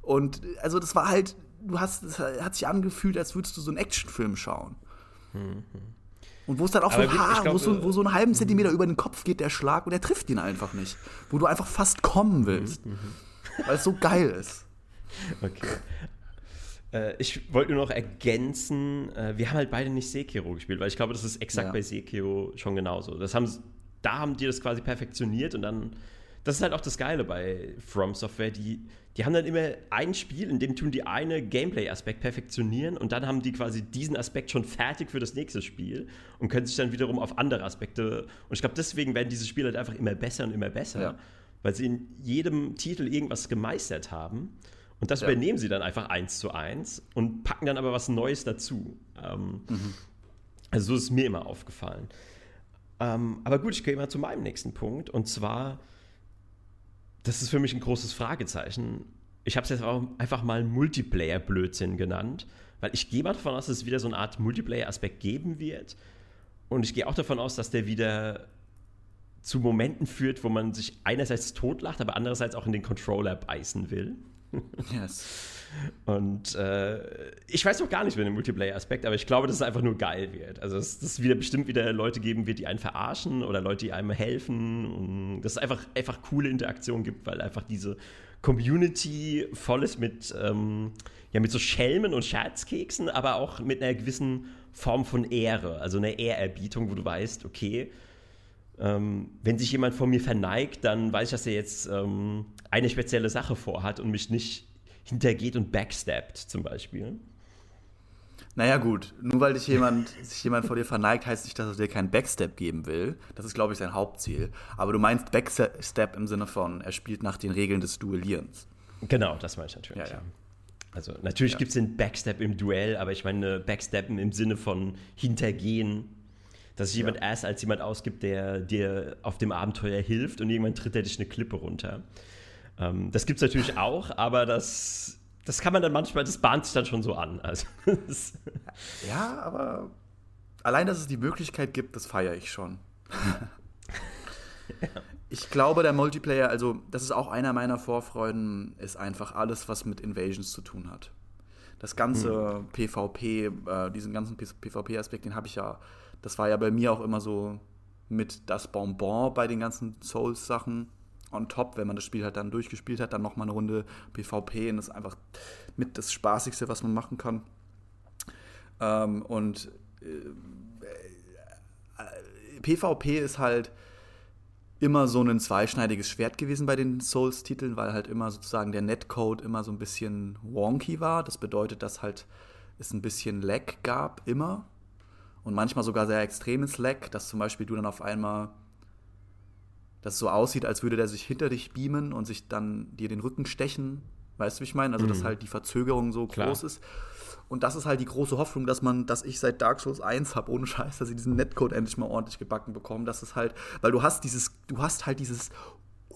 Und also das war halt, du hast, es hat sich angefühlt, als würdest du so einen Actionfilm schauen. Mhm. Und wo es dann auch so, ha, glaub, wo, so, wo so einen halben Zentimeter über den Kopf geht der Schlag und er trifft ihn einfach nicht. Wo du einfach fast kommen willst. Mhm, mhm. weil es so geil ist. *laughs* Okay. Äh, ich wollte nur noch ergänzen, äh, wir haben halt beide nicht Sekiro gespielt, weil ich glaube, das ist exakt ja. bei Sekiro schon genauso. Das haben, da haben die das quasi perfektioniert und dann das ist halt auch das Geile bei From Software. Die, die haben dann immer ein Spiel, in dem tun die eine Gameplay-Aspekt perfektionieren und dann haben die quasi diesen Aspekt schon fertig für das nächste Spiel und können sich dann wiederum auf andere Aspekte. Und ich glaube, deswegen werden diese Spiele halt einfach immer besser und immer besser, ja. weil sie in jedem Titel irgendwas gemeistert haben. Und das ja. übernehmen sie dann einfach eins zu eins und packen dann aber was Neues dazu. Ähm, mhm. Also so ist mir immer aufgefallen. Ähm, aber gut, ich gehe mal zu meinem nächsten Punkt. Und zwar das ist für mich ein großes Fragezeichen. Ich habe es jetzt auch einfach mal Multiplayer-Blödsinn genannt, weil ich gehe mal davon aus, dass es wieder so eine Art Multiplayer-Aspekt geben wird. Und ich gehe auch davon aus, dass der wieder zu Momenten führt, wo man sich einerseits totlacht, aber andererseits auch in den Controller beißen will. Yes. Und äh, ich weiß noch gar nicht über den Multiplayer-Aspekt, aber ich glaube, dass es einfach nur geil wird. Also, dass es wieder bestimmt wieder Leute geben wird, die einen verarschen oder Leute, die einem helfen. Und dass es einfach, einfach coole Interaktionen gibt, weil einfach diese Community voll ist mit, ähm, ja, mit so Schelmen und Scherzkeksen, aber auch mit einer gewissen Form von Ehre. Also eine Ehrerbietung, wo du weißt, okay, ähm, wenn sich jemand vor mir verneigt, dann weiß ich, dass er jetzt ähm, eine spezielle Sache vorhat und mich nicht hintergeht und backstabbt zum Beispiel. Naja, gut, nur weil dich jemand, sich jemand vor dir verneigt, heißt nicht, dass er dir keinen Backstab geben will. Das ist, glaube ich, sein Hauptziel. Aber du meinst Backstab im Sinne von, er spielt nach den Regeln des Duellierens. Genau, das meine ich natürlich. Ja, ja. Also natürlich ja. gibt es den Backstab im Duell, aber ich meine Backstabben im Sinne von hintergehen, dass sich jemand erst als jemand ausgibt, der dir auf dem Abenteuer hilft und irgendwann tritt er dich eine Klippe runter. Ähm, das gibt es natürlich *laughs* auch, aber das, das kann man dann manchmal, das bahnt sich dann schon so an. Also, *laughs* ja, aber allein, dass es die Möglichkeit gibt, das feiere ich schon. *laughs* ja. Ich glaube, der Multiplayer, also das ist auch einer meiner Vorfreuden, ist einfach alles, was mit Invasions zu tun hat. Das ganze hm. PvP, äh, diesen ganzen PvP-Aspekt, den habe ich ja, das war ja bei mir auch immer so mit das Bonbon bei den ganzen Souls-Sachen on top, wenn man das Spiel halt dann durchgespielt hat, dann nochmal eine Runde PvP und das ist einfach mit das Spaßigste, was man machen kann. Ähm, und äh, äh, PvP ist halt immer so ein zweischneidiges Schwert gewesen bei den Souls-Titeln, weil halt immer sozusagen der Netcode immer so ein bisschen wonky war. Das bedeutet, dass halt es ein bisschen Lag gab, immer. Und manchmal sogar sehr extremes Lag, dass zum Beispiel du dann auf einmal das so aussieht, als würde der sich hinter dich beamen und sich dann dir den Rücken stechen. Weißt du, wie ich meine? Also, mhm. dass halt die Verzögerung so Klar. groß ist. Und das ist halt die große Hoffnung, dass man, dass ich seit Dark Souls 1 habe, ohne Scheiß, dass ich diesen Netcode endlich mal ordentlich gebacken bekomme. Das ist halt, weil du hast dieses, du hast halt dieses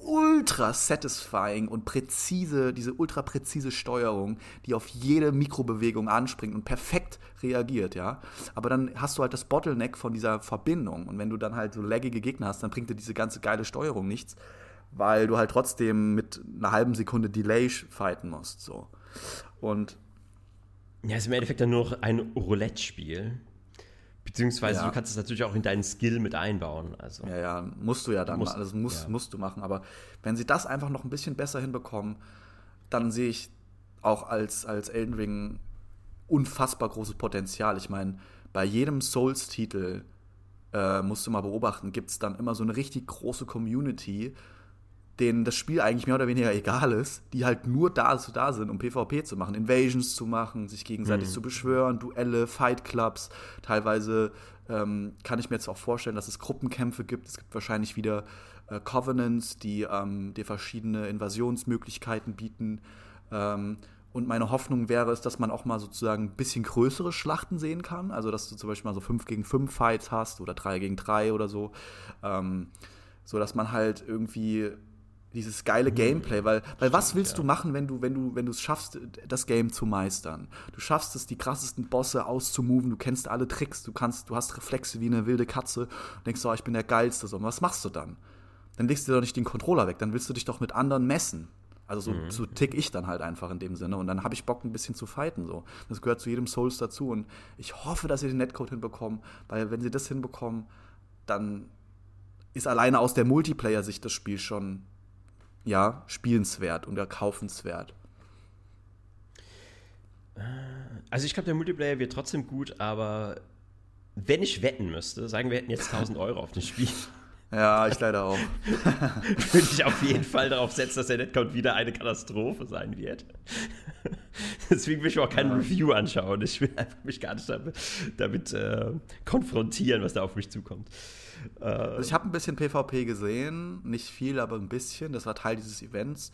ultra satisfying und präzise, diese ultra präzise Steuerung, die auf jede Mikrobewegung anspringt und perfekt reagiert, ja. Aber dann hast du halt das Bottleneck von dieser Verbindung. Und wenn du dann halt so laggige Gegner hast, dann bringt dir diese ganze geile Steuerung nichts, weil du halt trotzdem mit einer halben Sekunde Delay fighten musst, so. Und ja, ist im Endeffekt dann nur ein Roulette-Spiel. Beziehungsweise ja. du kannst es natürlich auch in deinen Skill mit einbauen. Also. Ja, ja, musst du ja dann musst, also muss, ja. musst du machen. Aber wenn sie das einfach noch ein bisschen besser hinbekommen, dann sehe ich auch als, als Elden Ring unfassbar großes Potenzial. Ich meine, bei jedem Souls-Titel äh, musst du mal beobachten, gibt es dann immer so eine richtig große Community, denen das Spiel eigentlich mehr oder weniger egal ist, die halt nur da, da sind, um PvP zu machen, Invasions zu machen, sich gegenseitig mhm. zu beschwören, Duelle, Fightclubs. Teilweise ähm, kann ich mir jetzt auch vorstellen, dass es Gruppenkämpfe gibt. Es gibt wahrscheinlich wieder äh, Covenants, die ähm, dir verschiedene Invasionsmöglichkeiten bieten. Ähm, und meine Hoffnung wäre es, dass man auch mal sozusagen ein bisschen größere Schlachten sehen kann. Also, dass du zum Beispiel mal so 5 gegen 5 Fights hast oder 3 gegen 3 oder so. Ähm, so dass man halt irgendwie dieses geile Gameplay, weil, weil was willst ja. du machen, wenn du, wenn du, wenn du es schaffst, das Game zu meistern? Du schaffst es, die krassesten Bosse auszumoven, du kennst alle Tricks, du kannst, du hast Reflexe wie eine wilde Katze und denkst so, oh, ich bin der Geilste. So, und was machst du dann? Dann legst du doch nicht den Controller weg, dann willst du dich doch mit anderen messen. Also so, mhm. so tick ich dann halt einfach in dem Sinne. Und dann habe ich Bock, ein bisschen zu fighten. So. Das gehört zu jedem Souls dazu. Und ich hoffe, dass sie den Netcode hinbekommen, weil wenn sie das hinbekommen, dann ist alleine aus der Multiplayer-Sicht das Spiel schon ja, spielenswert und erkaufenswert. Also ich glaube, der Multiplayer wird trotzdem gut, aber wenn ich wetten müsste, sagen wir hätten jetzt 1000 *laughs* Euro auf das Spiel. Ja, ich leider auch. *laughs* Würde ich auf jeden Fall darauf setzen, dass der Netcount wieder eine Katastrophe sein wird. *laughs* Deswegen will ich mir auch kein ja. Review anschauen. Ich will einfach mich gar nicht damit, damit äh, konfrontieren, was da auf mich zukommt. Äh, also ich habe ein bisschen PvP gesehen, nicht viel, aber ein bisschen. Das war Teil dieses Events.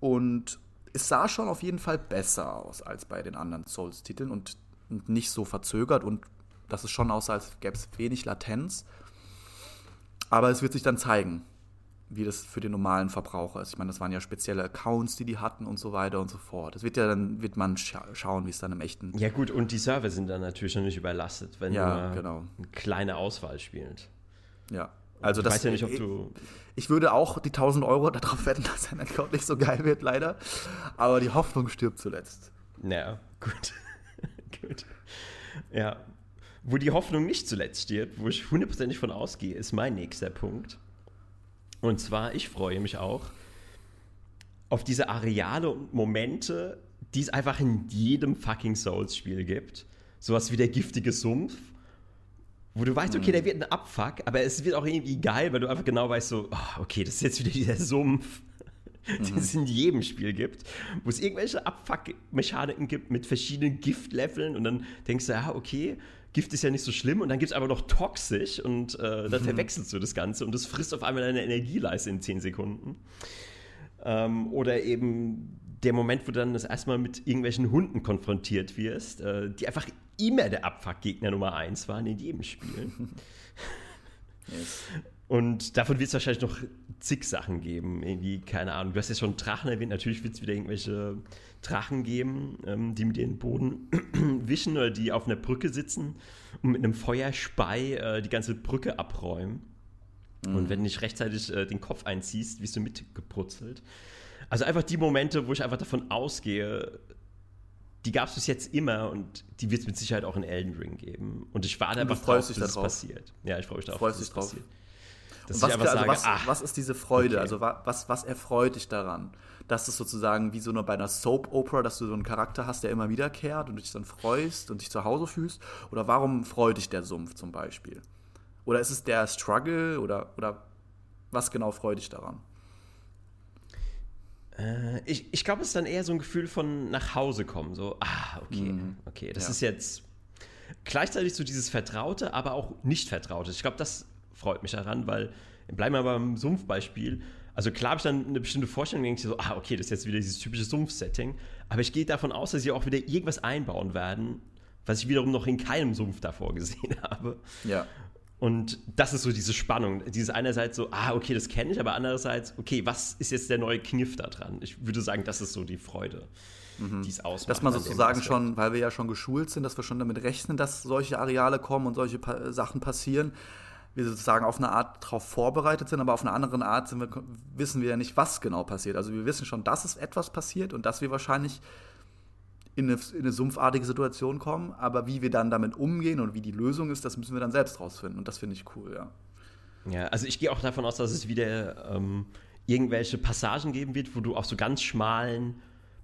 Und es sah schon auf jeden Fall besser aus als bei den anderen Souls-Titeln und, und nicht so verzögert. Und dass es schon aussah, als gäbe es wenig Latenz. Aber es wird sich dann zeigen, wie das für den normalen Verbraucher ist. Ich meine, das waren ja spezielle Accounts, die die hatten und so weiter und so fort. Das wird ja dann, wird man scha schauen, wie es dann im echten. Ja, gut, und die Server sind dann natürlich noch nicht überlastet, wenn ja, du genau. eine kleine Auswahl spielst. Ja. Also ich das, weiß ja nicht, ob du. Ich würde auch die 1000 Euro *laughs* darauf wetten, dass dein Account nicht so geil wird, leider. Aber die Hoffnung stirbt zuletzt. Ja, gut. *laughs* gut. Ja, wo die Hoffnung nicht zuletzt stirbt, wo ich hundertprozentig von ausgehe, ist mein nächster Punkt. Und zwar, ich freue mich auch auf diese Areale und Momente, die es einfach in jedem fucking Souls-Spiel gibt. Sowas wie der giftige Sumpf, wo du weißt, okay, der mhm. wird ein Abfuck, aber es wird auch irgendwie geil, weil du einfach genau weißt, so, oh, okay, das ist jetzt wieder dieser Sumpf, *laughs* den es in jedem Spiel gibt, wo es irgendwelche Abfuck-Mechaniken gibt mit verschiedenen Giftleveln und dann denkst du, ja, okay, Gift ist ja nicht so schlimm und dann gibt es aber noch toxisch und äh, dann mhm. verwechselst du das Ganze und das frisst auf einmal deine Energieleiste in 10 Sekunden. Ähm, oder eben der Moment, wo du dann das erstmal mit irgendwelchen Hunden konfrontiert wirst, äh, die einfach immer der Abfuck-Gegner Nummer 1 waren in jedem Spiel. *laughs* yes. Und davon wird es wahrscheinlich noch zig Sachen geben. Irgendwie, keine Ahnung. Du hast ja schon Drachen erwähnt. Natürlich wird es wieder irgendwelche Drachen geben, ähm, die mit den Boden *clears throat* wischen oder die auf einer Brücke sitzen und mit einem Feuerspei äh, die ganze Brücke abräumen. Mhm. Und wenn du nicht rechtzeitig äh, den Kopf einziehst, wirst du mitgebrutzelt. Also einfach die Momente, wo ich einfach davon ausgehe, die gab es bis jetzt immer und die wird es mit Sicherheit auch in Elden Ring geben. Und ich warte einfach drauf, dass es passiert. Ja, ich freue mich darauf, dass es passiert. Dass was, ich also sage, was, ach, was ist diese Freude? Okay. Also was, was erfreut dich daran? Dass es sozusagen wie so eine, bei einer Soap-Opera, dass du so einen Charakter hast, der immer wiederkehrt und dich dann freust und dich zu Hause fühlst? Oder warum freut dich der Sumpf zum Beispiel? Oder ist es der Struggle oder, oder was genau freut dich daran? Äh, ich ich glaube, es ist dann eher so ein Gefühl von nach Hause kommen. So, ah, okay, mhm. okay, das ja. ist jetzt gleichzeitig so dieses Vertraute, aber auch nicht Vertraute. Ich glaube, das freut mich daran, weil, bleiben wir beim Sumpfbeispiel. Also klar habe ich dann eine bestimmte Vorstellung, denke ich so, ah, okay, das ist jetzt wieder dieses typische Sumpf-Setting. Aber ich gehe davon aus, dass sie auch wieder irgendwas einbauen werden, was ich wiederum noch in keinem Sumpf davor gesehen *laughs* habe. Ja. Und das ist so diese Spannung. Dieses einerseits so, ah, okay, das kenne ich, aber andererseits, okay, was ist jetzt der neue Kniff da dran? Ich würde sagen, das ist so die Freude, mhm. die es ausmacht. Dass man sozusagen schon, weil wir ja schon geschult sind, dass wir schon damit rechnen, dass solche Areale kommen und solche pa Sachen passieren, wir sozusagen auf eine Art darauf vorbereitet sind, aber auf eine andere Art wir, wissen wir ja nicht, was genau passiert. Also wir wissen schon, dass es etwas passiert und dass wir wahrscheinlich in eine, in eine, sumpfartige Situation kommen, aber wie wir dann damit umgehen und wie die Lösung ist, das müssen wir dann selbst rausfinden und das finde ich cool, ja. Ja, also ich gehe auch davon aus, dass es wieder ähm, irgendwelche Passagen geben wird, wo du auf so ganz schmalen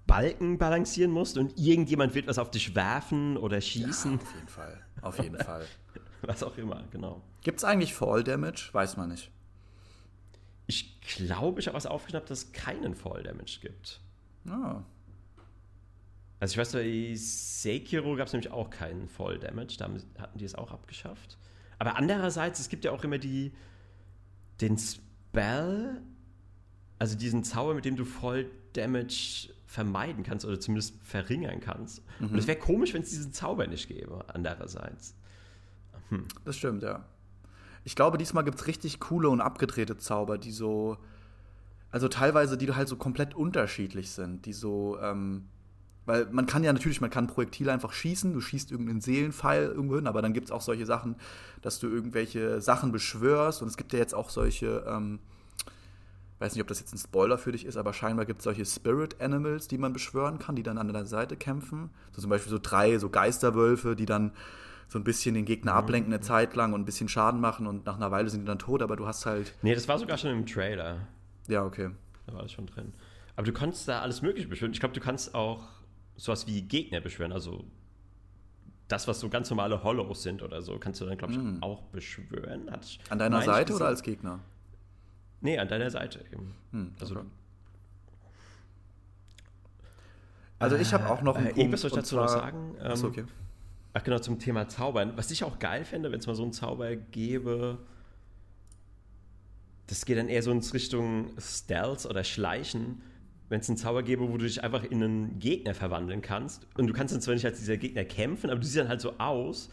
Balken balancieren musst und irgendjemand wird was auf dich werfen oder schießen. Ja, auf jeden Fall, auf jeden Fall. *laughs* *laughs* was auch immer, genau. Gibt es eigentlich Fall Damage? Weiß man nicht. Ich glaube, ich habe was aufgeschnappt, dass es keinen Fall Damage gibt. Ah, also ich weiß, bei Sekiro gab es nämlich auch keinen Fall Damage, da hatten die es auch abgeschafft. Aber andererseits, es gibt ja auch immer die, den Spell, also diesen Zauber, mit dem du Voll Damage vermeiden kannst oder zumindest verringern kannst. Mhm. Und es wäre komisch, wenn es diesen Zauber nicht gäbe, andererseits. Hm. Das stimmt, ja. Ich glaube, diesmal gibt es richtig coole und abgedrehte Zauber, die so, also teilweise, die halt so komplett unterschiedlich sind, die so, ähm, weil man kann ja natürlich, man kann Projektile einfach schießen, du schießt irgendeinen Seelenpfeil irgendwo hin, aber dann gibt es auch solche Sachen, dass du irgendwelche Sachen beschwörst und es gibt ja jetzt auch solche, ähm, weiß nicht, ob das jetzt ein Spoiler für dich ist, aber scheinbar gibt es solche Spirit Animals, die man beschwören kann, die dann an der Seite kämpfen. So zum Beispiel so drei so Geisterwölfe, die dann so ein bisschen den Gegner mhm. ablenken eine Zeit lang und ein bisschen Schaden machen und nach einer Weile sind die dann tot, aber du hast halt. Nee, das war sogar schon im Trailer. Ja, okay. Da war das schon drin. Aber du kannst da alles Mögliche beschwören. Ich glaube, du kannst auch sowas wie Gegner beschwören. Also das, was so ganz normale Hollows sind oder so, kannst du dann, glaube ich, mm. auch beschwören. Hat an deiner Seite oder als Gegner? Nee, an deiner Seite eben. Hm, also, also ich habe auch noch einen äh, Punkt. Irgendwas soll ich dazu noch sagen? Ähm, Achso, okay. Ach genau, zum Thema Zaubern. Was ich auch geil fände, wenn es mal so einen Zauber gäbe, das geht dann eher so in Richtung Stealth oder Schleichen wenn es einen Zauber gäbe, wo du dich einfach in einen Gegner verwandeln kannst. Und du kannst dann zwar nicht als dieser Gegner kämpfen, aber du siehst dann halt so aus,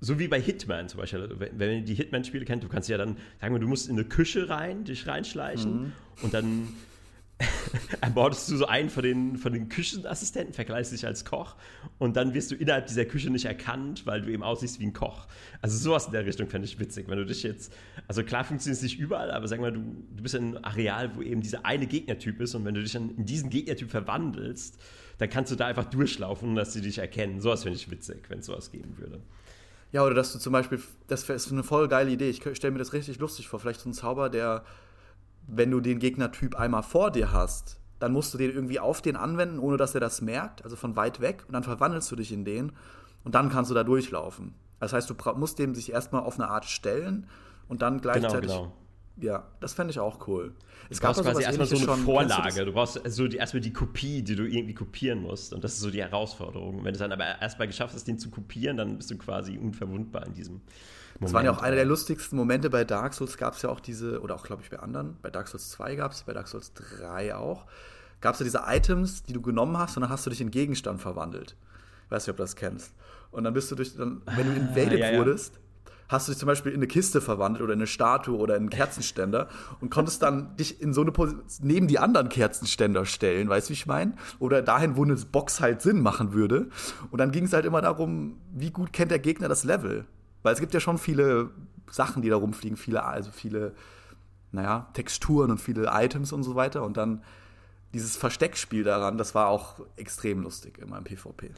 so wie bei Hitman zum Beispiel. Also, wenn, wenn ihr die Hitman-Spiele kennt, du kannst ja dann, sagen wir, du musst in eine Küche rein, dich reinschleichen mhm. und dann *laughs* ermordest du so einen von den, von den Küchenassistenten, vergleichst dich als Koch und dann wirst du innerhalb dieser Küche nicht erkannt, weil du eben aussiehst wie ein Koch. Also sowas in der Richtung fände ich witzig, wenn du dich jetzt, also klar funktioniert es nicht überall, aber sag mal, du, du bist in einem Areal, wo eben dieser eine Gegnertyp ist und wenn du dich dann in diesen Gegnertyp verwandelst, dann kannst du da einfach durchlaufen, dass sie dich erkennen. Sowas finde ich witzig, wenn es sowas geben würde. Ja, oder dass du zum Beispiel, das ist eine voll geile Idee, ich stelle mir das richtig lustig vor, vielleicht so ein Zauber, der wenn du den Gegnertyp einmal vor dir hast, dann musst du den irgendwie auf den anwenden, ohne dass er das merkt, also von weit weg, und dann verwandelst du dich in den und dann kannst du da durchlaufen. Das heißt, du musst dem sich erstmal auf eine Art stellen und dann genau, gleichzeitig. Genau, genau. Ja, das fände ich auch cool. Es du brauchst quasi erstmal so eine schon, Vorlage. Du, brauchst so die, erstmal die Kopie, die du irgendwie kopieren musst. Und das ist so die Herausforderung. Wenn du es dann aber erstmal geschafft hast, den zu kopieren, dann bist du quasi unverwundbar in diesem das waren ja auch einer der lustigsten Momente bei Dark Souls, gab es ja auch diese, oder auch glaube ich bei anderen, bei Dark Souls 2 gab es, bei Dark Souls 3 auch, gab es ja diese Items, die du genommen hast und dann hast du dich in Gegenstand verwandelt. Ich weiß nicht, ob du das kennst. Und dann bist du durch, dann, wenn du ah, invaded ja, ja. wurdest, hast du dich zum Beispiel in eine Kiste verwandelt oder in eine Statue oder in einen Kerzenständer und konntest dann dich in so eine Position neben die anderen Kerzenständer stellen, weißt du, wie ich meine? Oder dahin, wo eine Box halt Sinn machen würde. Und dann ging es halt immer darum, wie gut kennt der Gegner das Level. Weil es gibt ja schon viele Sachen, die da rumfliegen, viele, also viele, naja, Texturen und viele Items und so weiter. Und dann dieses Versteckspiel daran, das war auch extrem lustig in meinem PvP.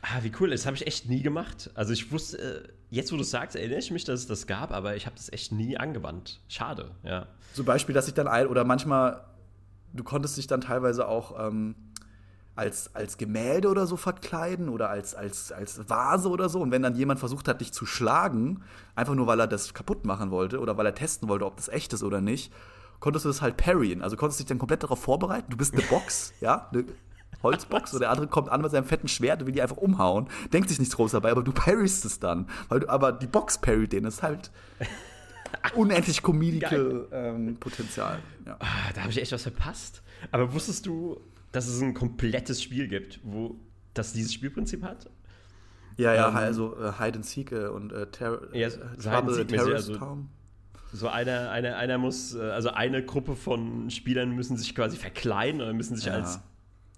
Ah, wie cool. Das habe ich echt nie gemacht. Also ich wusste, äh, jetzt wo du sagst, erinnere ich mich, dass es das gab, aber ich habe das echt nie angewandt. Schade, ja. Zum Beispiel, dass ich dann ein, oder manchmal, du konntest dich dann teilweise auch ähm, als, als Gemälde oder so verkleiden oder als, als, als Vase oder so. Und wenn dann jemand versucht hat, dich zu schlagen, einfach nur weil er das kaputt machen wollte oder weil er testen wollte, ob das echt ist oder nicht, konntest du das halt parryen. Also konntest dich dann komplett darauf vorbereiten. Du bist eine Box, *laughs* ja, eine Holzbox und der andere kommt an mit seinem fetten Schwert und will die einfach umhauen. Denkt sich nichts groß dabei, aber du parryst es dann. Weil du, aber die Box parryt den. Das ist halt *laughs* unendlich comedical ähm, Potenzial. Ja. Ah, da habe ich echt was verpasst. Aber wusstest du, dass es ein komplettes Spiel gibt, wo das dieses Spielprinzip hat? Ja, ja, ähm, also äh, Hide and Seek äh, und äh, Ter ja, so Trouble Terrorist also, Town. So einer, einer, einer muss, äh, also eine Gruppe von Spielern müssen sich quasi verkleiden oder müssen sich ja. als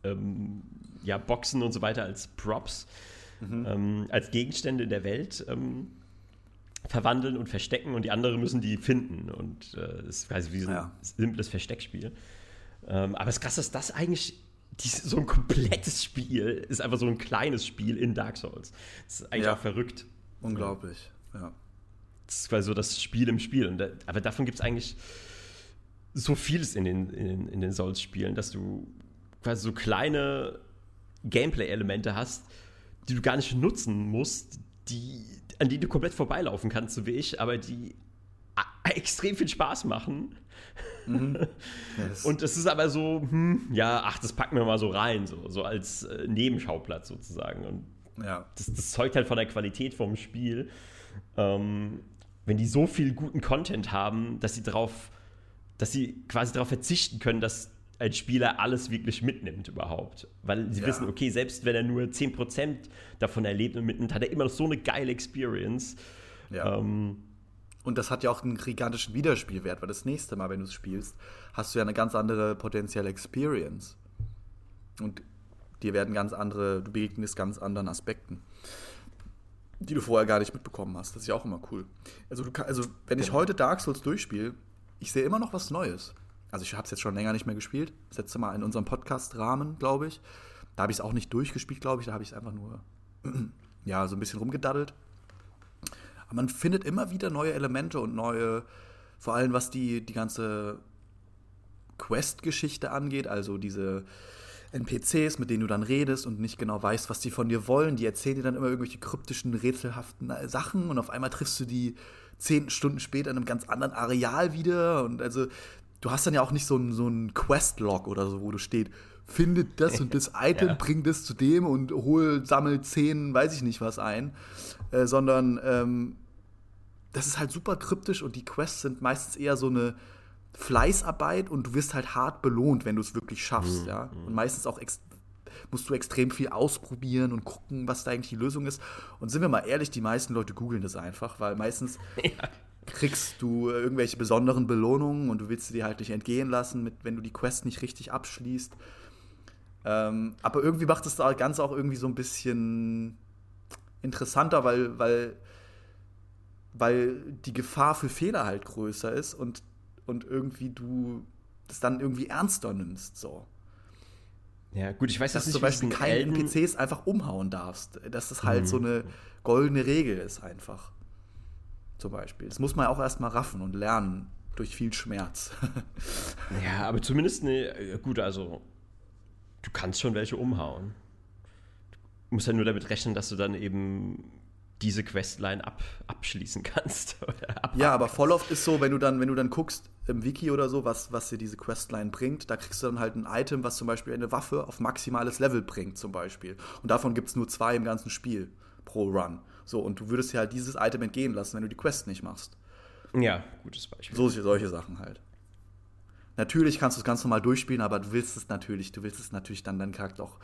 ähm, ja, Boxen und so weiter als Props, mhm. ähm, als Gegenstände in der Welt ähm, verwandeln und verstecken und die anderen müssen die finden. Und äh, das ist quasi wie so ein ja. simples Versteckspiel. Ähm, aber das Krasse ist, dass eigentlich dies, so ein komplettes Spiel ist einfach so ein kleines Spiel in Dark Souls. Das ist eigentlich ja. auch verrückt. Unglaublich, ja. Das ist quasi so das Spiel im Spiel. Da, aber davon gibt es eigentlich so vieles in den, in, in den Souls-Spielen, dass du quasi so kleine Gameplay-Elemente hast, die du gar nicht nutzen musst, die, an die du komplett vorbeilaufen kannst, so wie ich, aber die extrem viel Spaß machen. Mhm. *laughs* Yes. Und es ist aber so, hm, ja, ach, das packen wir mal so rein, so, so als äh, Nebenschauplatz sozusagen. Und ja. das, das, zeugt halt von der Qualität vom Spiel. Ähm, wenn die so viel guten Content haben, dass sie drauf, dass sie quasi darauf verzichten können, dass als Spieler alles wirklich mitnimmt überhaupt. Weil sie ja. wissen, okay, selbst wenn er nur 10% davon erlebt und mitnimmt, hat er immer noch so eine geile Experience. Ja. Ähm, und das hat ja auch einen gigantischen Wiederspielwert, weil das nächste Mal, wenn du es spielst, hast du ja eine ganz andere potenzielle Experience. Und dir werden ganz andere, du begegnest ganz anderen Aspekten, die du vorher gar nicht mitbekommen hast. Das ist ja auch immer cool. Also, kann, also wenn ich heute Dark Souls durchspiele, ich sehe immer noch was Neues. Also ich habe es jetzt schon länger nicht mehr gespielt. Das letzte Mal in unserem Podcast-Rahmen, glaube ich. Da habe ich es auch nicht durchgespielt, glaube ich. Da habe ich es einfach nur *clears throat* ja, so ein bisschen rumgedaddelt. Aber man findet immer wieder neue Elemente und neue, vor allem was die, die ganze Quest-Geschichte angeht, also diese NPCs, mit denen du dann redest und nicht genau weißt, was die von dir wollen. Die erzählen dir dann immer irgendwelche kryptischen, rätselhaften Sachen und auf einmal triffst du die zehn Stunden später in einem ganz anderen Areal wieder. Und also du hast dann ja auch nicht so einen so Quest-Log oder so, wo du steht, findet das und das *laughs* Item, ja. bring das zu dem und hol, sammel zehn, weiß ich nicht was ein, äh, sondern ähm, das ist halt super kryptisch und die Quests sind meistens eher so eine Fleißarbeit und du wirst halt hart belohnt, wenn du es wirklich schaffst, mhm. ja. Und meistens auch musst du extrem viel ausprobieren und gucken, was da eigentlich die Lösung ist. Und sind wir mal ehrlich, die meisten Leute googeln das einfach, weil meistens *laughs* ja kriegst du irgendwelche besonderen Belohnungen und du willst sie dir halt nicht entgehen lassen, mit, wenn du die Quest nicht richtig abschließt. Ähm, aber irgendwie macht das Ganze auch irgendwie so ein bisschen interessanter, weil, weil, weil die Gefahr für Fehler halt größer ist und, und irgendwie du das dann irgendwie ernster nimmst. So. Ja, gut, ich weiß dass du zum Beispiel keine NPCs einfach umhauen darfst. Dass das halt mhm. so eine goldene Regel ist einfach zum Beispiel. Das muss man auch erstmal raffen und lernen durch viel Schmerz. *laughs* ja, aber zumindest eine, gut, also du kannst schon welche umhauen. Du musst ja nur damit rechnen, dass du dann eben diese Questline ab, abschließen kannst. *laughs* ja, aber voll oft ist so, wenn du dann, wenn du dann guckst im Wiki oder so, was, was dir diese Questline bringt, da kriegst du dann halt ein Item, was zum Beispiel eine Waffe auf maximales Level bringt, zum Beispiel. Und davon gibt es nur zwei im ganzen Spiel pro Run. So, und du würdest dir halt dieses Item entgehen lassen, wenn du die Quest nicht machst. Ja, gutes Beispiel. So, solche Sachen halt. Natürlich kannst du es ganz normal durchspielen, aber du willst es natürlich, du willst es natürlich dann deinen Charakter auch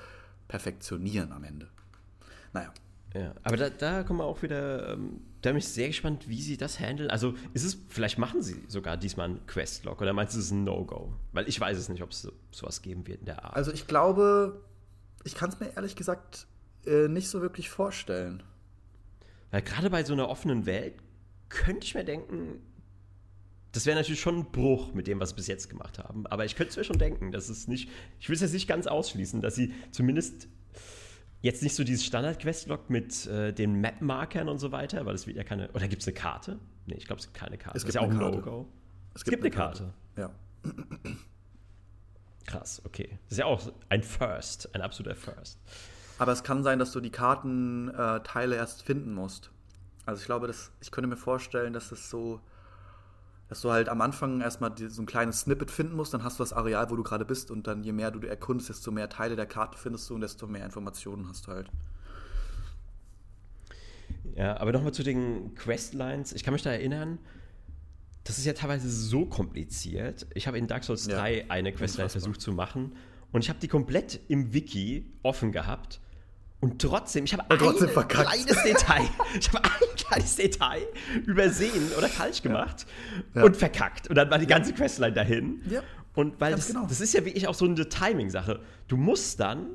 perfektionieren am Ende. Naja. Ja, aber da, da kommen wir auch wieder, ähm, da bin ich sehr gespannt, wie sie das handeln. Also ist es, vielleicht machen sie sogar diesmal einen Questlog oder meinst du, es ist ein No-Go? Weil ich weiß es nicht, ob es so, sowas geben wird in der Art. Also ich glaube, ich kann es mir ehrlich gesagt äh, nicht so wirklich vorstellen. Weil gerade bei so einer offenen Welt könnte ich mir denken, das wäre natürlich schon ein Bruch mit dem, was sie bis jetzt gemacht haben. Aber ich könnte es mir schon denken, dass es nicht, ich will es jetzt nicht ganz ausschließen, dass sie zumindest jetzt nicht so dieses Standard-Questlog mit äh, den Map-Markern und so weiter, weil es wird ja keine. Oder gibt es eine Karte? Nee, ich glaube, es gibt keine Karte. Es gibt ist ja auch ein Karte. Logo. Es gibt eine Karte. Ja. Krass, okay. Das ist ja auch ein First, ein absoluter First. Aber es kann sein, dass du die Kartenteile erst finden musst. Also ich glaube, das, ich könnte mir vorstellen, dass es so, dass du halt am Anfang erstmal so ein kleines Snippet finden musst, dann hast du das Areal, wo du gerade bist und dann je mehr du erkundest, desto mehr Teile der Karte findest du und desto mehr Informationen hast du halt. Ja, aber nochmal zu den Questlines. Ich kann mich da erinnern, das ist ja teilweise so kompliziert. Ich habe in Dark Souls Ja. 3 eine Questline versucht zu machen und ich habe die komplett im Wiki offen gehabt. Und trotzdem, ich habe ein Und trotzdem kleines Detail, ich habe ein kleines Detail übersehen oder falsch gemacht Ja. und verkackt. Und dann war die ganze Questline dahin. Ja, Und weil das, genau. das ist ja wirklich auch so eine Timing-Sache. Du musst dann,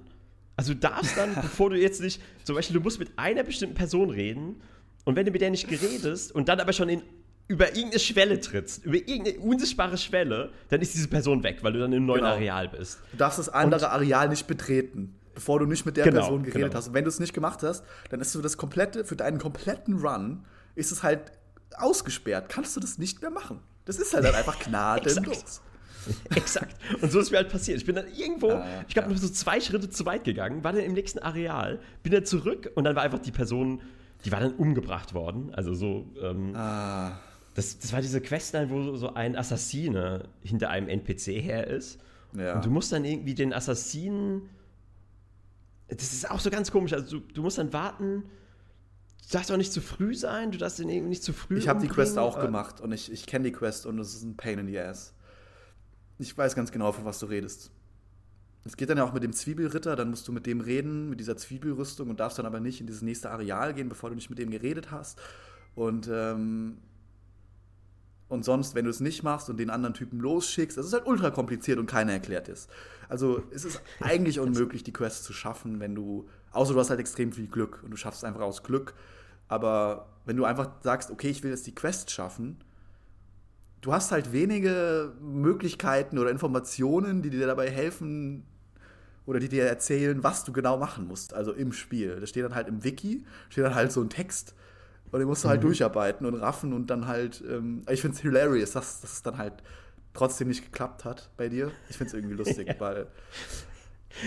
also du darfst dann, *laughs* bevor du jetzt nicht, zum Beispiel, du musst mit einer bestimmten Person reden und wenn du mit der nicht geredest und dann aber schon in, über irgendeine Schwelle trittst, über irgendeine unsichtbare Schwelle, dann ist diese Person weg, weil du dann im neuen Genau. Areal bist. Du darfst das andere Areal nicht betreten, bevor du nicht mit der Genau, Person geredet genau. hast. Und wenn du es nicht gemacht hast, dann ist so das komplette, für deinen kompletten Run ist es halt ausgesperrt. Kannst du das nicht mehr machen. Das ist halt dann einfach *laughs* gnadenlos. Exakt. Und so ist mir halt passiert. Ich bin dann irgendwo, Ah, ich glaube, ja. nur so zwei Schritte zu weit gegangen, war dann im nächsten Areal, bin dann zurück und dann war einfach die Person, die war dann umgebracht worden. Also so, ähm, Ah, Das, das war diese Questline, wo so ein Assassine hinter einem NPC her ist. ja. Und du musst dann irgendwie den Assassinen. Das ist auch so ganz komisch. Also du, du musst dann warten. Du darfst auch nicht zu früh sein. Du darfst den irgendwie nicht zu früh. Ich habe die Quest auch gemacht und ich, ich kenne die Quest und es ist ein Pain in the Ass. Ich weiß ganz genau, von was du redest. Es geht dann ja auch mit dem Zwiebelritter, dann musst du mit dem reden, mit dieser Zwiebelrüstung und darfst dann aber nicht in dieses nächste Areal gehen, bevor du nicht mit dem geredet hast. Und, ähm, und sonst, wenn du es nicht machst und den anderen Typen losschickst, das ist halt ultra kompliziert und keiner erklärt ist. Also es ist *laughs* eigentlich unmöglich, die Quest zu schaffen, wenn du, außer du hast halt extrem viel Glück und du schaffst es einfach aus Glück. Aber wenn du einfach sagst, okay, ich will jetzt die Quest schaffen, du hast halt wenige Möglichkeiten oder Informationen, die dir dabei helfen oder die dir erzählen, was du genau machen musst, also im Spiel. Da steht dann halt im Wiki, steht dann halt so ein Text und den musst du halt durcharbeiten und raffen und dann halt, ähm, ich finde es hilarious, dass, dass es dann halt trotzdem nicht geklappt hat bei dir. Ich finde es irgendwie lustig, *laughs* weil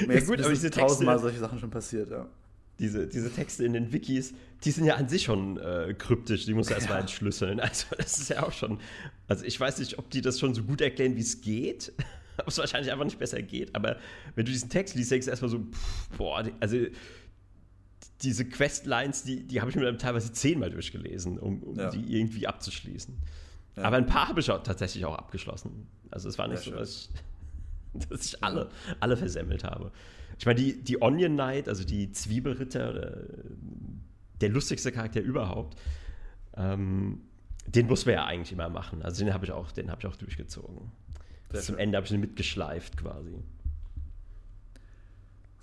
mir Ja ist gut, aber diese tausendmal Texte- solche Sachen schon passiert, ja. diese, diese Texte in den Wikis, die sind ja an sich schon äh, kryptisch. Die musst du erstmal Ja. entschlüsseln. *laughs* Also, das ist ja auch schon. Also, ich weiß nicht, ob die das schon so gut erklären, wie es geht. *laughs* ob es wahrscheinlich einfach nicht besser geht. Aber wenn du diesen Text liest, denkst du erstmal so, pff, boah, also diese Questlines, die, die habe ich mir dann teilweise zehnmal durchgelesen, um, um Ja. die irgendwie abzuschließen. Ja. Aber ein paar habe ich auch tatsächlich auch abgeschlossen. Also es war nicht Ja, so, dass *laughs* ich, dass ich alle, alle versemmelt habe. Ich meine, die, die Onion Knight, also die Zwiebelritter, oder der lustigste Charakter überhaupt, ähm, den muss man ja eigentlich immer machen. Also den habe ich auch, den habe ich auch durchgezogen. Sehr Bis zum. Ende habe ich ihn mitgeschleift quasi.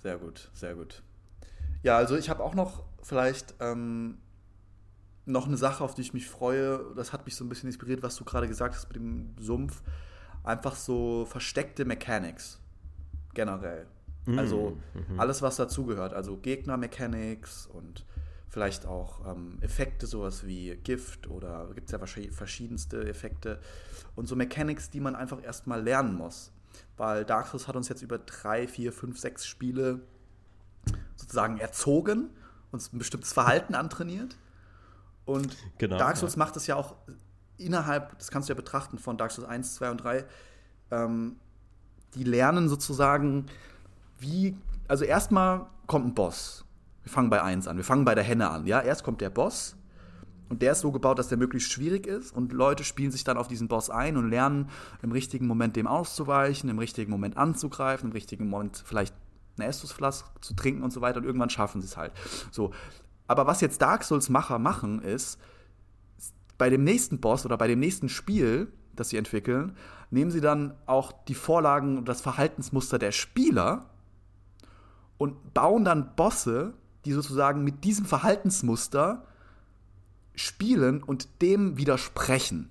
Sehr gut, sehr gut. Ja, also ich habe auch noch vielleicht ähm, noch eine Sache, auf die ich mich freue. Das hat mich so ein bisschen inspiriert, was du gerade gesagt hast mit dem Sumpf. Einfach so versteckte Mechanics generell. Also mhm. alles, was dazugehört. Also Gegner-Mechanics und vielleicht auch ähm, Effekte, sowas wie Gift oder gibt es ja verschiedenste Effekte. Und so Mechanics, die man einfach erstmal lernen muss. Weil Dark Souls hat uns jetzt über drei, vier, fünf, sechs Spiele sozusagen erzogen, uns ein bestimmtes Verhalten antrainiert. Und Genau, Dark Souls ja. macht das ja auch innerhalb, das kannst du ja betrachten, von Dark Souls 1, 2 und 3. Ähm, die lernen sozusagen, wie, also erstmal kommt ein Boss. Wir fangen bei 1 an, wir fangen bei der Henne an. Ja, erst kommt der Boss und der ist so gebaut, dass der möglichst schwierig ist und Leute spielen sich dann auf diesen Boss ein und lernen im richtigen Moment dem auszuweichen, im richtigen Moment anzugreifen, im richtigen Moment vielleicht eine Estusflaske zu trinken und so weiter und irgendwann schaffen sie es halt. So. Aber was jetzt Dark Souls Macher machen ist, bei dem nächsten Boss oder bei dem nächsten Spiel, das sie entwickeln, nehmen sie dann auch die Vorlagen und das Verhaltensmuster der Spieler und bauen dann Bosse, die sozusagen mit diesem Verhaltensmuster spielen und dem widersprechen.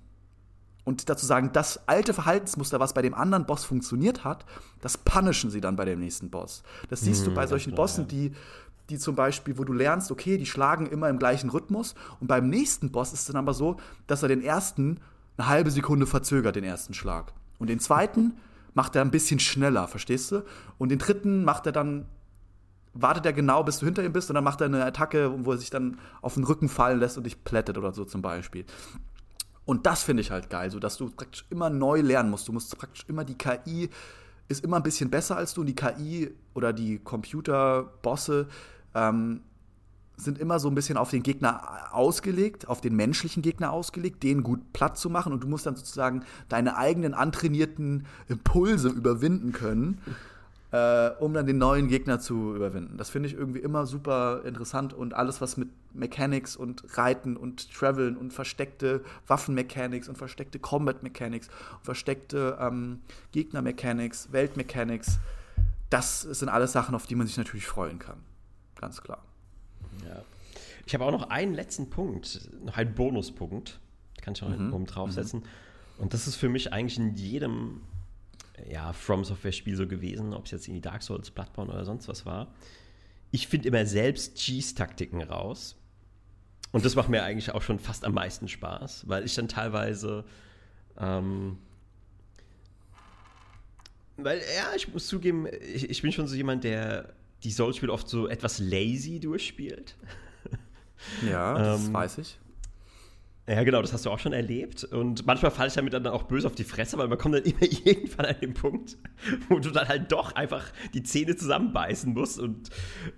Und dazu sagen, das alte Verhaltensmuster, was bei dem anderen Boss funktioniert hat, das punishen sie dann bei dem nächsten Boss. Das siehst du Mhm, bei solchen Bossen, die die zum Beispiel, wo du lernst, okay, die schlagen immer im gleichen Rhythmus und beim nächsten Boss ist es dann aber so, dass er den ersten eine halbe Sekunde verzögert, den ersten Schlag. Und den zweiten *laughs* macht er ein bisschen schneller, verstehst du? Und den dritten macht er dann, wartet er genau, bis du hinter ihm bist und dann macht er eine Attacke, wo er sich dann auf den Rücken fallen lässt und dich plättet oder so zum Beispiel. Und das finde ich halt geil, so dass du praktisch immer neu lernen musst. Du musst praktisch immer die KI ist immer ein bisschen besser als du und die KI oder die Computerbosse ähm, sind immer so ein bisschen auf den Gegner ausgelegt, auf den menschlichen Gegner ausgelegt, den gut platt zu machen und du musst dann sozusagen deine eigenen antrainierten Impulse überwinden können äh, um dann den neuen Gegner zu überwinden. Das finde ich irgendwie immer super interessant und alles, was mit Mechanics und Reiten und Traveln und versteckte Waffenmechanics und versteckte Combat Mechanics und versteckte ähm, Gegner-Mechanics, Welt-Mechanics, das sind alles Sachen, auf die man sich natürlich freuen kann. Ganz klar. Ja. Ich habe auch noch einen letzten Punkt, noch einen Bonuspunkt. Kann ich noch mhm. oben draufsetzen. Mhm. Und das ist für mich eigentlich in jedem ja, From Software-Spiel so gewesen, ob es jetzt in die Dark Souls, Bloodborne oder sonst was war. Ich finde immer selbst Cheese-Taktiken raus. Und das macht mir eigentlich auch schon fast am meisten Spaß, weil ich dann teilweise. Ähm, weil, ja, ich muss zugeben, ich, ich bin schon so jemand, der die Souls-Spiele oft so etwas lazy durchspielt. Ja, das ähm, weiß ich. Ja, genau, das hast du auch schon erlebt. Und manchmal falle ich damit dann auch böse auf die Fresse, weil man kommt dann *laughs* immer irgendwann an den Punkt, wo du dann halt doch einfach die Zähne zusammenbeißen musst und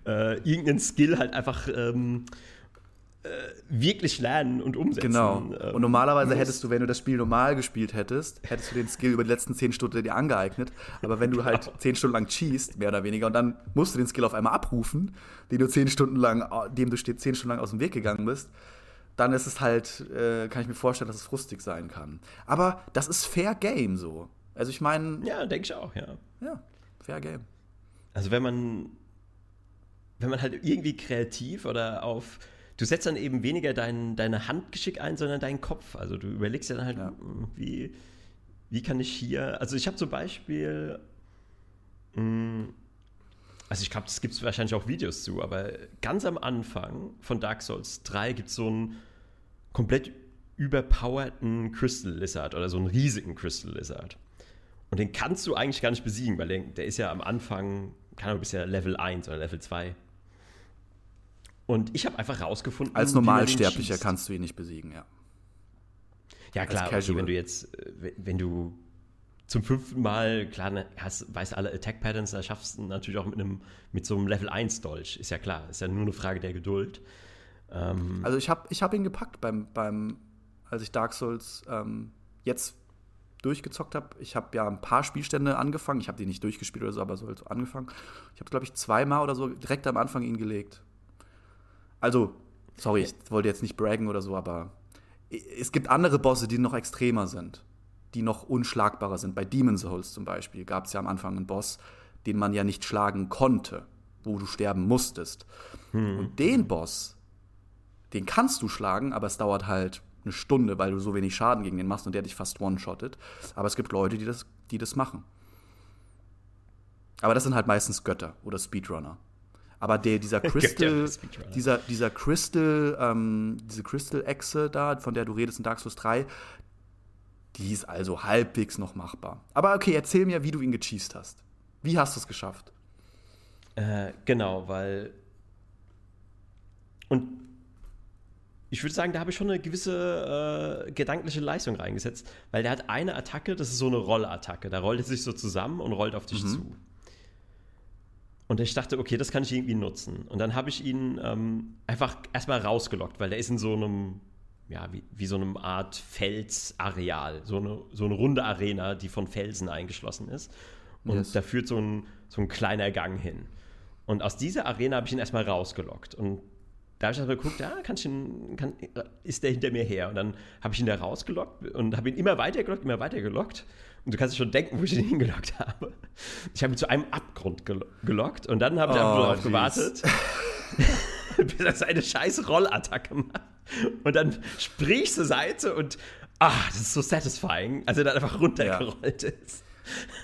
äh, irgendeinen Skill halt einfach ähm, äh, wirklich lernen und umsetzen. Genau. Ähm, und normalerweise musst. hättest du, wenn du das Spiel normal gespielt hättest, hättest du den Skill über die letzten zehn Stunden dir angeeignet. Aber wenn du halt genau. halt zehn Stunden lang cheest, mehr oder weniger, und dann musst du den Skill auf einmal abrufen, den du zehn Stunden lang, dem du zehn Stunden lang aus dem Weg gegangen bist, dann ist es halt, äh, kann ich mir vorstellen, dass es frustig sein kann. Aber das ist Fair Game so. Also ich meine. Ja, denke ich auch, ja. Ja, Fair Game. Also wenn man, wenn man halt irgendwie kreativ oder auf, du setzt dann eben weniger dein, deine Handgeschick ein, sondern deinen Kopf. Also du überlegst ja dann halt, ja. Hm, wie, wie kann ich hier, also ich habe zum Beispiel, mh, hm, also ich glaube, das gibt es wahrscheinlich auch Videos zu, aber ganz am Anfang von Dark Souls 3 gibt es so einen komplett überpowerten Crystal Lizard oder so einen riesigen Crystal Lizard. Und den kannst du eigentlich gar nicht besiegen, weil der, der ist ja am Anfang, kann aber bisher Level 1 oder Level 2. Und ich habe einfach rausgefunden. Als Normalsterblicher kannst du ihn nicht besiegen, ja. Ja, klar, okay, wenn du jetzt, äh, wenn du zum fünften Mal, klar, ne, hast, weißt alle Attack-Patterns, da schaffst du natürlich auch mit, einem, mit so einem Level 1-Dolch. Ist ja klar, ist ja nur eine Frage der Geduld. Ähm also ich habe ich hab ihn gepackt beim, beim, als ich Dark Souls ähm, jetzt durchgezockt habe. Ich habe ja ein paar Spielstände angefangen. Ich habe die nicht durchgespielt oder so, aber so halt angefangen. Ich habe, glaube ich, zweimal oder so direkt am Anfang ihn gelegt. Also, sorry, ich wollte jetzt nicht braggen oder so, aber es gibt andere Bosse, die noch extremer sind die noch unschlagbarer sind. Bei Demon's Souls zum Beispiel gab es ja am Anfang einen Boss, den man ja nicht schlagen konnte, wo du sterben musstest. Hm. Und den Boss, den kannst du schlagen, aber es dauert halt eine Stunde, weil du so wenig Schaden gegen den machst und der dich fast one-shottet. Aber es gibt Leute, die das, die das machen. Aber das sind halt meistens Götter oder Speedrunner. Aber der, dieser *laughs* Crystal, dieser, dieser Crystal, ähm, diese Crystal-Echse da, von der du redest in Dark Souls 3, die ist also halbwegs noch machbar. Aber okay, erzähl mir, wie du ihn gecheased hast. Wie hast du es geschafft? Äh, genau, weil. Und ich würde sagen, da habe ich schon eine gewisse äh, gedankliche Leistung reingesetzt, weil der hat eine Attacke, das ist so eine Rollattacke. Da rollt er sich so zusammen und rollt auf dich mhm. zu. Und ich dachte, okay, das kann ich irgendwie nutzen. Und dann habe ich ihn ähm, einfach erstmal rausgelockt, weil der ist in so einem ja, wie, wie so eine Art Felsareal, so eine, so eine runde Arena, die von Felsen eingeschlossen ist. Und yes. da führt so ein, so ein kleiner Gang hin. Und aus dieser Arena habe ich ihn erstmal rausgelockt. Und da habe ich erstmal geguckt, ja, kann ich ihn, kann, ist der hinter mir her? Und dann habe ich ihn da rausgelockt und habe ihn immer weiter gelockt, immer weiter gelockt. Und du kannst dir schon denken, wo ich ihn *laughs* hingelockt habe. Ich habe ihn zu einem Abgrund gelockt und dann habe ich oh, einfach darauf gewartet, *laughs* bis er seine scheiß Rollattacke macht. Und dann springe ich zur Seite und ah, das ist so satisfying, als er dann einfach runtergerollt ja. ist.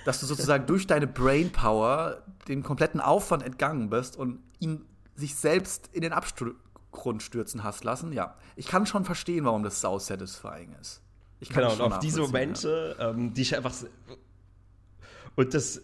Dass du sozusagen durch deine Brainpower dem kompletten Aufwand entgangen bist und ihn sich selbst in den Abgrund stürzen hast lassen, ja. Ich kann schon verstehen, warum das sau satisfying ist. Ich kann genau, und auf diese Momente, ja. ähm, die ich einfach. Und das,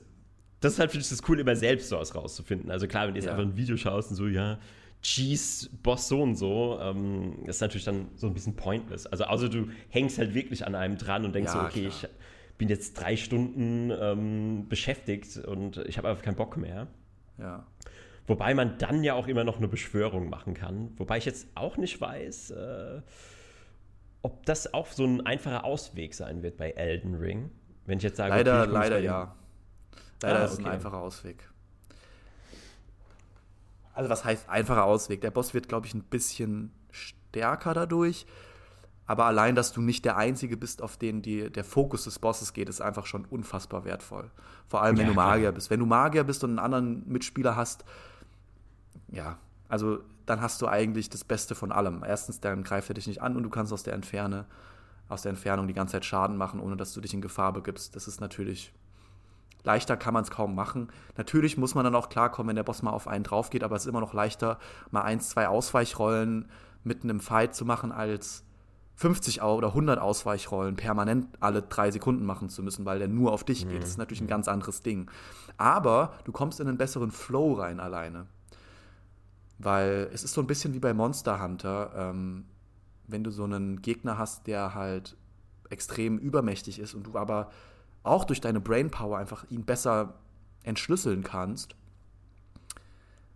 das ist halt, finde ich, das cool, immer selbst so was rauszufinden. Also klar, wenn du jetzt ja. einfach ein Video schaust und so, ja, Cheese, Boss so und so, ähm, ist natürlich dann so ein bisschen pointless. Also außer du hängst halt wirklich an einem dran und denkst ja, so, okay, klar. ich bin jetzt drei Stunden ähm, beschäftigt und ich habe einfach keinen Bock mehr. Ja. Wobei man dann ja auch immer noch eine Beschwörung machen kann. Wobei ich jetzt auch nicht weiß, äh, ob das auch so ein einfacher Ausweg sein wird bei Elden Ring. Wenn ich jetzt sage, leider, okay, leider ja. Leider ah, ist es ein einfacher Ausweg. Also was heißt einfacher Ausweg? Der Boss wird, glaube ich, ein bisschen stärker dadurch. Aber allein, dass du nicht der Einzige bist, auf den die, der Fokus des Bosses geht, ist einfach schon unfassbar wertvoll. Vor allem, wenn ja, du Magier klar. bist. Wenn du Magier bist und einen anderen Mitspieler hast, ja, also dann hast du eigentlich das Beste von allem. Erstens, dann greift er dich nicht an und du kannst aus der Entferne, aus der Entfernung die ganze Zeit Schaden machen, ohne dass du dich in Gefahr begibst. Das ist natürlich Leichter kann man es kaum machen. Natürlich muss man dann auch klarkommen, wenn der Boss mal auf einen drauf geht, aber es ist immer noch leichter, mal eins, zwei Ausweichrollen mitten im Fight zu machen, als 50 oder 100 Ausweichrollen permanent alle drei Sekunden machen zu müssen, weil der nur auf dich geht. Das ist mhm. natürlich ein ganz anderes Ding. Aber du kommst in einen besseren Flow rein alleine. Weil es ist so ein bisschen wie bei Monster Hunter, ähm, wenn du so einen Gegner hast, der halt extrem übermächtig ist und du aber auch durch deine Brainpower einfach ihn besser entschlüsseln kannst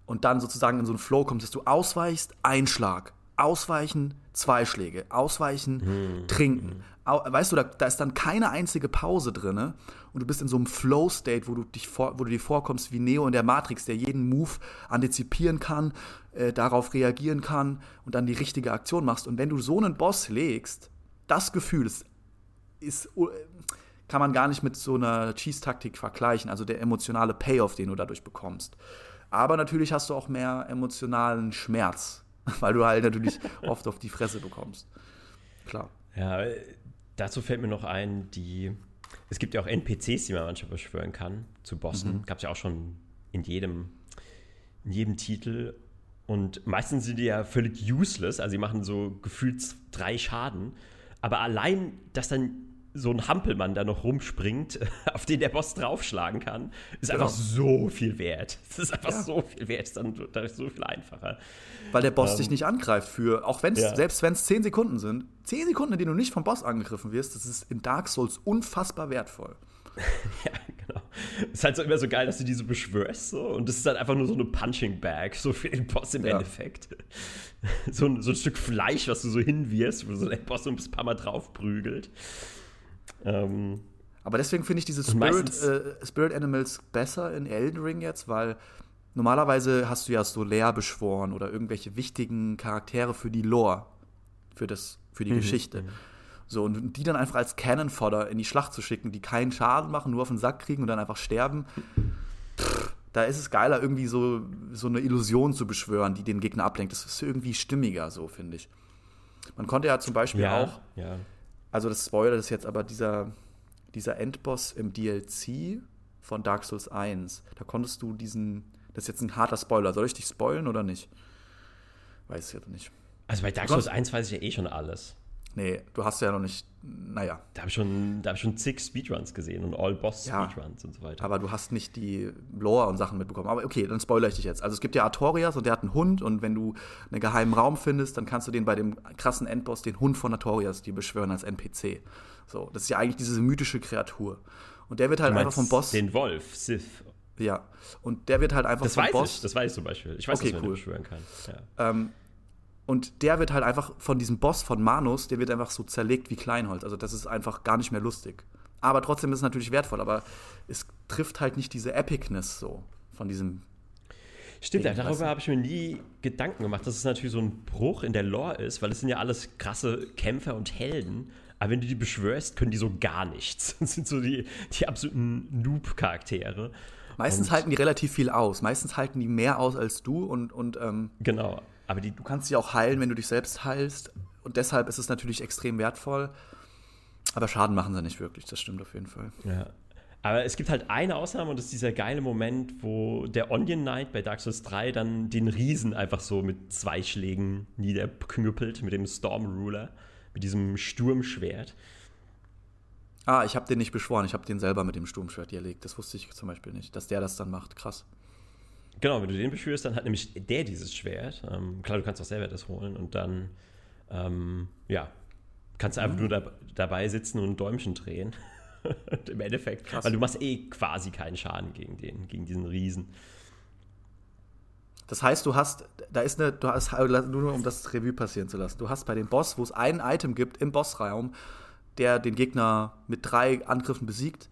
und dann sozusagen in so einen Flow kommst, dass du ausweichst, Einschlag, ausweichen, zwei Schläge, ausweichen, hm. trinken. Weißt du, da, da, ist dann keine einzige Pause drin und du bist in so einem Flow-State, wo du, dich vor, wo du dir vorkommst wie Neo in der Matrix, der jeden Move antizipieren kann, äh, darauf reagieren kann und dann die richtige Aktion machst. Und wenn du so einen Boss legst, das Gefühl ist, ist kann man gar nicht mit so einer Cheese-Taktik vergleichen, also der emotionale Payoff, den du dadurch bekommst. Aber natürlich hast du auch mehr emotionalen Schmerz, *laughs* weil du halt natürlich *laughs* oft auf die Fresse bekommst. Klar. Ja, dazu fällt mir noch ein, die. Es gibt ja auch NPCs, die man manchmal beschwören kann zu Bossen. Mhm. Gab es ja auch schon in jedem, in jedem Titel. Und meistens sind die ja völlig useless, also sie machen so gefühlt drei Schaden. Aber allein, dass dann so ein Hampelmann da noch rumspringt, *laughs* auf den der Boss draufschlagen kann, ist genau. einfach so viel wert. *laughs* Es ist einfach ja. so viel wert, ist dann dadurch so viel einfacher. Weil der Boss ähm, dich nicht angreift für, auch wenn ja. selbst wenn es 10 Sekunden sind, 10 Sekunden, in denen du nicht vom Boss angegriffen wirst, das ist in Dark Souls unfassbar wertvoll. *laughs* ja, genau. Es ist halt so immer so geil, dass du diese so beschwörst so und das ist halt einfach nur so eine Punching Bag, so für den Boss im ja. Endeffekt. So ein, so ein Stück Fleisch, was du so hinwirfst, wo so der Boss so ein paar Mal drauf prügelt. Ähm, aber deswegen finde ich diese Spirit, äh, Spirit Animals besser in Elden Ring jetzt, weil normalerweise hast du ja so Leer beschworen oder irgendwelche wichtigen Charaktere für die Lore, für, das, für die mhm. Geschichte. Mhm. So, und die dann einfach als Cannon Fodder in die Schlacht zu schicken, die keinen Schaden machen, nur auf den Sack kriegen und dann einfach sterben. Pff, da ist es geiler, irgendwie so, so eine Illusion zu beschwören, die den Gegner ablenkt. Das ist irgendwie stimmiger, so finde ich. Man konnte ja zum Beispiel ja, auch ja also das Spoiler ist jetzt aber dieser, dieser Endboss im DLC von Dark Souls 1. Da konntest du diesen, das ist jetzt ein harter Spoiler. Soll ich dich spoilen oder nicht? Weiß ich jetzt nicht. Also bei Dark Souls 1 weiß ich ja eh schon alles. Nee, du hast ja noch nicht, naja. Da habe ich, schon, hab ich schon zig Speedruns gesehen und All-Boss-Speedruns ja, und so weiter. Aber du hast nicht die Lore und Sachen mitbekommen. Aber okay, dann spoilere ich dich jetzt. Also es gibt ja Artorias und der hat einen Hund und wenn du einen geheimen Raum findest, dann kannst du den bei dem krassen Endboss, den Hund von Artorias, die beschwören als NPC. So, das ist ja eigentlich diese mythische Kreatur. Und der wird halt einfach vom Boss. Den Wolf, Sith. Ja. Und der wird halt einfach das vom weiß Boss. Ich, das weiß ich zum Beispiel. Ich weiß, okay, dass man cool. beschwören kann. Ja. Ähm, und der wird halt einfach von diesem Boss von Manus, der wird einfach so zerlegt wie Kleinholz. Also das ist einfach gar nicht mehr lustig. Aber trotzdem ist es natürlich wertvoll, aber es trifft halt nicht diese Epicness so von diesem. Stimmt, Ding, darüber habe ich mir nie Gedanken gemacht, dass es natürlich so ein Bruch in der Lore ist, weil es sind ja alles krasse Kämpfer und Helden. Aber wenn du die beschwörst, können die so gar nichts. *laughs* Das sind so die, die absoluten Noob-Charaktere. Meistens und halten die relativ viel aus. Meistens halten die mehr aus als du und. und ähm, genau. Aber die, du kannst sie auch heilen, wenn du dich selbst heilst. Und deshalb ist es natürlich extrem wertvoll. Aber Schaden machen sie nicht wirklich, das stimmt auf jeden Fall. Ja. Aber es gibt halt eine Ausnahme und das ist dieser geile Moment, wo der Onion Knight bei Dark Souls 3 dann den Riesen einfach so mit zwei Schlägen niederknüppelt, mit dem Storm Ruler, mit diesem Sturmschwert. Ah, ich habe den nicht beschworen, ich habe den selber mit dem Sturmschwert erlegt. Das wusste ich zum Beispiel nicht, dass der das dann macht. Krass. Genau, wenn du den beschwörst, dann hat nämlich der dieses Schwert. Ähm, klar, du kannst auch selber das holen und dann, ähm, ja, kannst du einfach mhm. nur da, dabei sitzen und ein Däumchen drehen. *laughs* Im Endeffekt. Krass. Weil du machst eh quasi keinen Schaden gegen den, gegen diesen Riesen. Das heißt, du hast, da ist eine, du hast, nur um das Revue passieren zu lassen, du hast bei dem Boss, wo es ein Item gibt im Bossraum, der den Gegner mit drei Angriffen besiegt,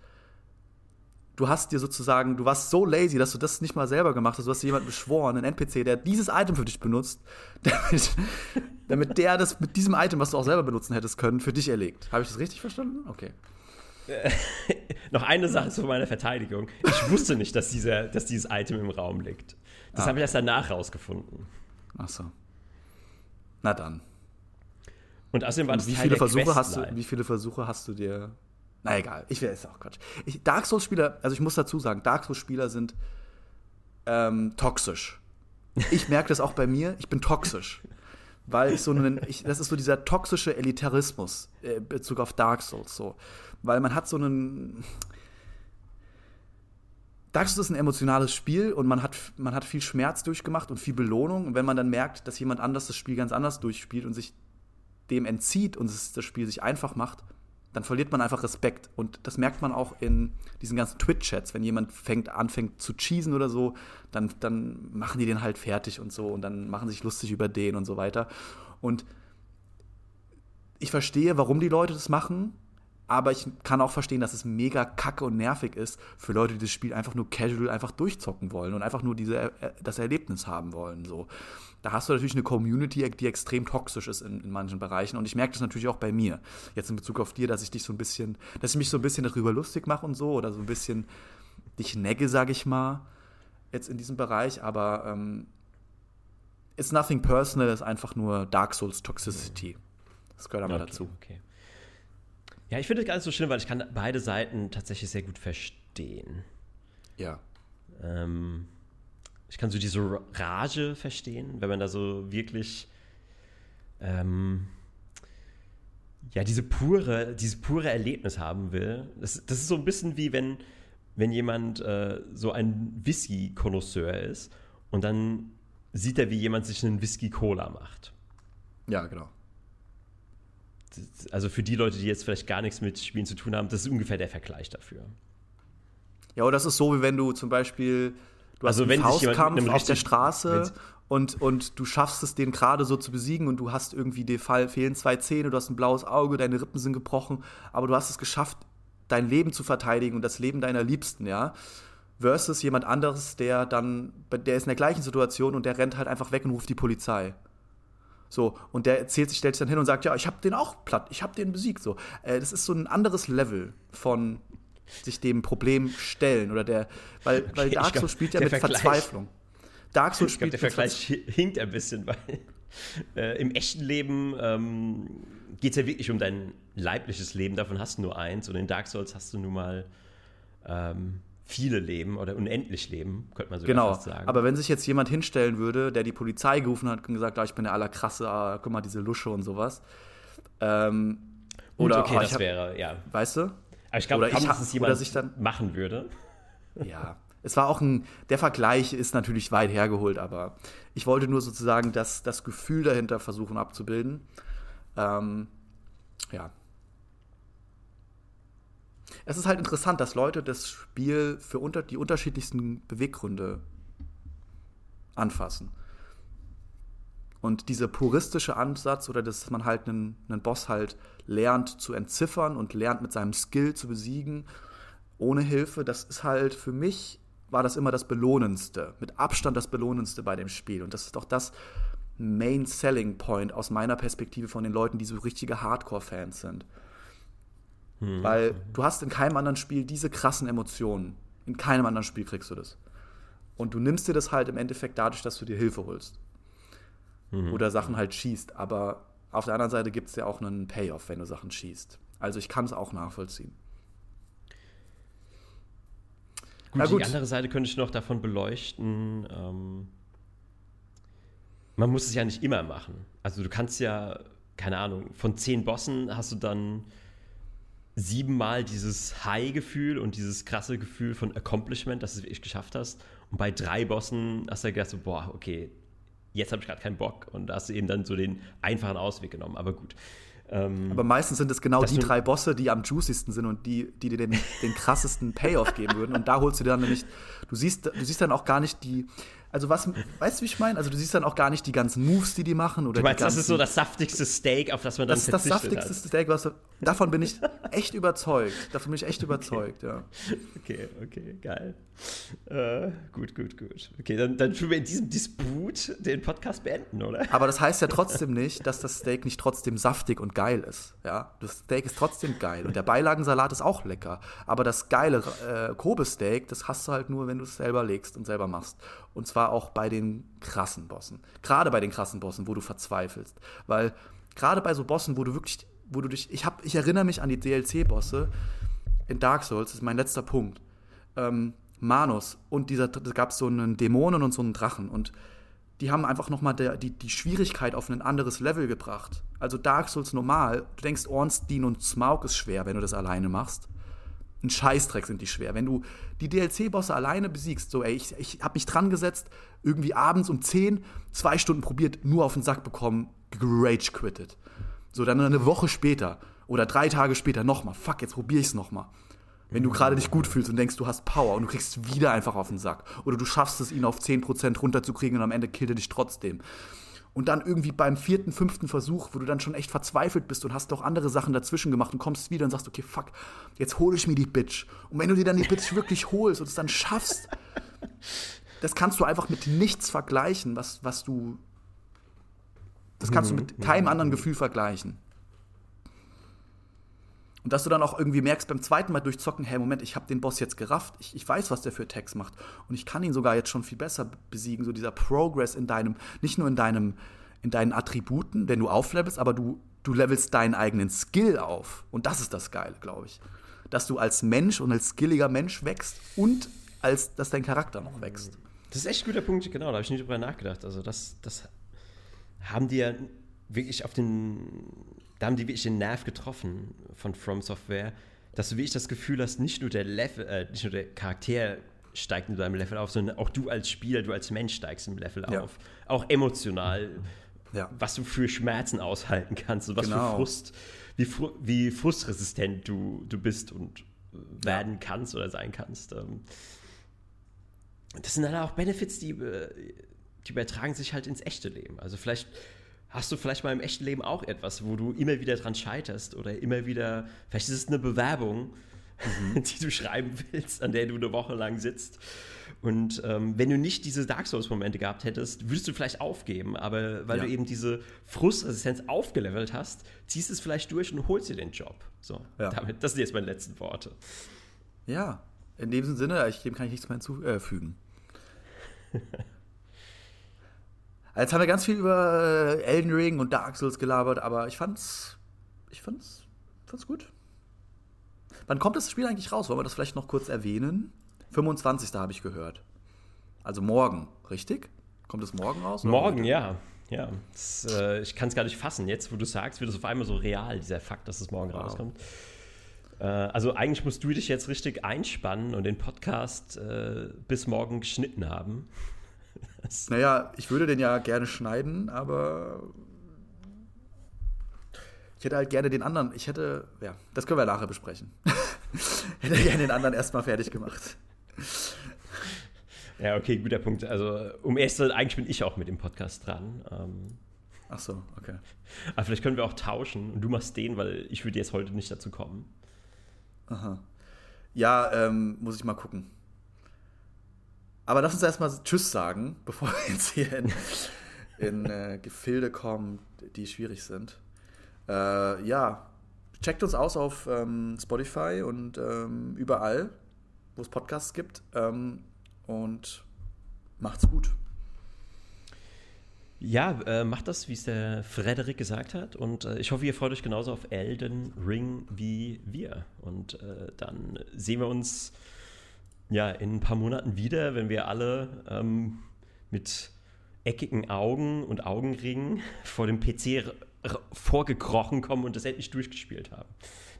du hast dir sozusagen, du warst so lazy, dass du das nicht mal selber gemacht hast. Du hast dir jemanden beschworen, einen NPC, der dieses Item für dich benutzt, *laughs* damit, damit der das mit diesem Item, was du auch selber benutzen hättest können, für dich erlegt. Habe ich das richtig verstanden? Okay. *laughs* noch eine Sache zu meiner Verteidigung. Ich wusste nicht, dass, dieser, dass dieses Item im Raum liegt. Das ah. habe ich erst danach rausgefunden. Ach so. Na dann. Und außerdem war das wie Teil viele Versuche hast du, Wie viele Versuche hast du dir. Na egal, ich will ist auch Quatsch. Ich, Dark Souls-Spieler, also ich muss dazu sagen, Dark Souls-Spieler sind ähm, toxisch. Ich merke das auch bei mir, ich bin toxisch weil ich so einen, ich, das ist so dieser toxische Elitarismus äh, in Bezug auf Dark Souls so, weil man hat so einen Dark Souls ist ein emotionales Spiel und man hat, man hat viel Schmerz durchgemacht und viel Belohnung. Und wenn man dann merkt, dass jemand anders das Spiel ganz anders durchspielt und sich dem entzieht und das Spiel sich einfach macht, dann verliert man einfach Respekt. Und das merkt man auch in diesen ganzen Twitch-Chats. Wenn jemand fängt, anfängt zu cheesen oder so, dann, dann machen die den halt fertig und so und dann machen sich lustig über den und so weiter. Und ich verstehe, warum die Leute das machen, aber ich kann auch verstehen, dass es mega kacke und nervig ist für Leute, die das Spiel einfach nur casual einfach durchzocken wollen und einfach nur diese, das Erlebnis haben wollen. So da hast du natürlich eine Community, die extrem toxisch ist in, in manchen Bereichen. Und ich merke das natürlich auch bei mir. Jetzt in Bezug auf dir, dass ich dich so ein bisschen, dass ich mich so ein bisschen darüber lustig mache und so oder so ein bisschen dich negge, sage ich mal, jetzt in diesem Bereich. Aber ähm, it's nothing personal, ist einfach nur Dark Souls Toxicity. Das gehört aber okay, dazu. Okay. Ja, ich finde es gar nicht so schlimm, weil ich kann beide Seiten tatsächlich sehr gut verstehen. Ja. Ähm, ich kann so diese Rage verstehen, wenn man da so wirklich ähm, ja, diese pure, dieses pure Erlebnis haben will. Das, das ist so ein bisschen wie wenn, wenn jemand äh, so ein Whisky-Konnoisseur ist und dann sieht er, wie jemand sich einen Whisky-Cola macht. Ja, genau. Also für die Leute, die jetzt vielleicht gar nichts mit Spielen zu tun haben, das ist ungefähr der Vergleich dafür. Ja, oder das ist so, wie wenn du zum Beispiel Du also hast einen Faustkampf auf der Straße und, und du schaffst es, den gerade so zu besiegen und du hast irgendwie den Fall, fehlen zwei Zähne, du hast ein blaues Auge, deine Rippen sind gebrochen, aber du hast es geschafft, dein Leben zu verteidigen und das Leben deiner Liebsten, ja. Versus jemand anderes, der dann, der ist in der gleichen Situation und der rennt halt einfach weg und ruft die Polizei. So, und der erzählt sich, stellt sich dann hin und sagt, ja, ich hab den auch platt, ich hab den besiegt. So, äh, das ist so ein anderes Level von sich dem Problem stellen oder der, weil, okay, weil Dark Souls spielt ja mit Vergleich, Verzweiflung. Dark Souls spielt glaub, der Vergleich hinkt ein bisschen, weil äh, im echten Leben ähm, geht es ja wirklich um dein leibliches Leben, davon hast du nur eins und in Dark Souls hast du nun mal ähm, viele Leben oder unendlich Leben, könnte man sogar genau. fast sagen. Aber wenn sich jetzt jemand hinstellen würde, der die Polizei gerufen hat und gesagt, ah, ich bin der allerkrasse, ah, guck mal, diese Lusche und sowas. Ähm, Gut, oder okay, oh, das hab, wäre, ja. Weißt du? Aber ich glaube, dass es jemand sich dann, machen würde. Ja, es war auch ein, der Vergleich ist natürlich weit hergeholt, aber ich wollte nur sozusagen das, das Gefühl dahinter versuchen abzubilden. Ähm, ja. Es ist halt interessant, dass Leute das Spiel für unter, die unterschiedlichsten Beweggründe anfassen. Und dieser puristische Ansatz oder dass man halt einen, einen Boss halt lernt zu entziffern und lernt mit seinem Skill zu besiegen, ohne Hilfe, das ist halt für mich, war das immer das Belohnendste, mit Abstand das Belohnendste bei dem Spiel. Und das ist doch das Main Selling Point aus meiner Perspektive von den Leuten, die so richtige Hardcore-Fans sind. Hm. Weil du hast in keinem anderen Spiel diese krassen Emotionen. In keinem anderen Spiel kriegst du das. Und du nimmst dir das halt im Endeffekt dadurch, dass du dir Hilfe holst mhm. oder Sachen halt schießt. Aber auf der anderen Seite gibt es ja auch einen Payoff, wenn du Sachen schießt. Also ich kann es auch nachvollziehen. Gut, gut, die andere Seite könnte ich noch davon beleuchten. Ähm, man muss es ja nicht immer machen. Also du kannst ja, keine Ahnung, von zehn Bossen hast du dann siebenmal dieses High-Gefühl und dieses krasse Gefühl von Accomplishment, dass du es wirklich geschafft hast. Und bei drei Bossen hast du ja gedacht, so, boah, okay, jetzt habe ich gerade keinen Bock. Und da hast du eben dann so den einfachen Ausweg genommen. Aber gut. Ähm, Aber meistens sind es genau die drei Bosse, die am juiciesten sind und die, die dir den, den krassesten Payoff geben würden. Und da holst du dir dann nämlich, du siehst, du siehst dann auch gar nicht die, also was, weißt du, wie ich meine? Also du siehst dann auch gar nicht die ganzen Moves, die die machen. Oder du meinst, das ist so das saftigste Steak, auf das man dann Das ist das saftigste hat. Steak, was davon bin ich echt überzeugt. Davon bin ich echt *laughs* überzeugt, okay. ja. Okay, okay, geil. Äh, gut, gut, gut. Okay, dann, dann tun wir in diesem Disput den Podcast beenden, oder? Aber das heißt ja trotzdem nicht, dass das Steak nicht trotzdem saftig und geil ist. Ja, das Steak ist trotzdem geil und der Beilagensalat ist auch lecker. Aber das geile äh, Kobe-Steak, das hast du halt nur, wenn du es selber legst und selber machst. Und zwar auch bei den krassen Bossen. Gerade bei den krassen Bossen, wo du verzweifelst. Weil gerade bei so Bossen, wo du wirklich, wo du dich, ich, hab, ich erinnere mich an die DLC-Bosse in Dark Souls, das ist mein letzter Punkt. Ähm, Manus und dieser, da gab es so einen Dämonen und so einen Drachen und die haben einfach nochmal die, die Schwierigkeit auf ein anderes Level gebracht. Also Dark Souls normal, du denkst, Ornstein und Smaug ist schwer, wenn du das alleine machst ein Scheißdreck sind die schwer. Wenn du die DLC-Bosse alleine besiegst, so, ey, ich, ich habe mich dran gesetzt, irgendwie abends um 10, zwei Stunden probiert, nur auf den Sack bekommen, gerage quittet. So, dann eine Woche später oder drei Tage später nochmal, fuck, jetzt probiere ich es nochmal. Wenn du gerade dich gut fühlst und denkst, du hast Power und du kriegst wieder einfach auf den Sack. Oder du schaffst es, ihn auf 10% runterzukriegen und am Ende killt er dich trotzdem und dann irgendwie beim vierten, fünften Versuch, wo du dann schon echt verzweifelt bist und hast doch andere Sachen dazwischen gemacht und kommst wieder und sagst, okay, fuck, jetzt hole ich mir die Bitch. Und wenn du dir dann die Bitch wirklich holst und es dann schaffst, das kannst du einfach mit nichts vergleichen, was, was du. Das kannst du mit keinem anderen Gefühl vergleichen. Und dass du dann auch irgendwie merkst beim zweiten Mal durchzocken, hey, Moment, ich habe den Boss jetzt gerafft, ich, ich weiß, was der für Text macht und ich kann ihn sogar jetzt schon viel besser besiegen. So dieser Progress in deinem, nicht nur in deinem, in deinen Attributen, wenn du auflevelst, aber du, du levelst deinen eigenen Skill auf. Und das ist das Geile, glaube ich. Dass du als Mensch und als skilliger Mensch wächst und als, dass dein Charakter noch wächst. Das ist echt ein guter Punkt, genau, da habe ich nicht drüber nachgedacht. Also das, das haben die ja wirklich auf den da haben die wirklich den Nerv getroffen von From Software, dass du wirklich das Gefühl hast, nicht nur der Level, äh, nicht nur der Charakter steigt in deinem Level auf, sondern auch du als Spieler, du als Mensch steigst im Level ja. auf. Auch emotional. Ja. Was du für Schmerzen aushalten kannst und was genau. für Frust, wie, wie frustresistent du, du bist und werden kannst oder sein kannst. Ähm. Das sind dann auch Benefits, die, äh, die übertragen sich halt ins echte Leben. Also vielleicht Hast du vielleicht mal im echten Leben auch etwas, wo du immer wieder dran scheiterst oder immer wieder, vielleicht ist es eine Bewerbung, mhm. *laughs* die du schreiben willst, an der du eine Woche lang sitzt. Und ähm, wenn du nicht diese Dark Souls-Momente gehabt hättest, würdest du vielleicht aufgeben. Aber weil ja. du eben diese Frustresistenz aufgelevelt hast, ziehst es vielleicht durch und holst dir den Job. So, ja. damit, das sind jetzt meine letzten Worte. Ja, in diesem Sinne, ich, dem kann ich nichts mehr hinzufügen. *laughs* Jetzt haben wir ganz viel über äh, Elden Ring und Dark Souls gelabert, aber ich fand's, ich fand's, fand's gut. Wann kommt das Spiel eigentlich raus? Wollen wir das vielleicht noch kurz erwähnen? 25. habe ich gehört. Also morgen, richtig? Kommt es morgen raus? Morgen, ja. Ja, das, äh, ich kann es gar nicht fassen. Jetzt, wo du sagst, wird es auf einmal so real, dieser Fakt, dass es morgen wow. rauskommt. Äh, also eigentlich musst du dich jetzt richtig einspannen und den Podcast äh, bis morgen geschnitten haben. Naja, ich würde den ja gerne schneiden, aber ich hätte halt gerne den anderen. Ich hätte, ja, das können wir nachher besprechen. ich *laughs* hätte gerne den anderen erstmal fertig gemacht. Ja, okay, guter Punkt. Also, um sein, eigentlich bin ich auch mit dem Podcast dran. Ähm, Ach so, okay. Aber vielleicht können wir auch tauschen und du machst den, weil ich würde jetzt heute nicht dazu kommen. Aha. Ja, ähm, muss ich mal gucken. Aber lass uns erstmal Tschüss sagen, *laughs* bevor wir jetzt hier in, in äh, Gefilde kommen, die schwierig sind. Äh, ja, checkt uns aus auf ähm, Spotify und ähm, überall, wo es Podcasts gibt. Ähm, und macht's gut. Ja, äh, macht das, wie es der Frederik gesagt hat. Und äh, ich hoffe, ihr freut euch genauso auf Elden Ring wie wir. Und äh, dann sehen wir uns ja, in ein paar Monaten wieder, wenn wir alle ähm, mit eckigen Augen und Augenringen *laughs* vor dem PC vorgekrochen kommen und das endlich durchgespielt haben.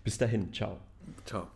Bis dahin, ciao. Ciao.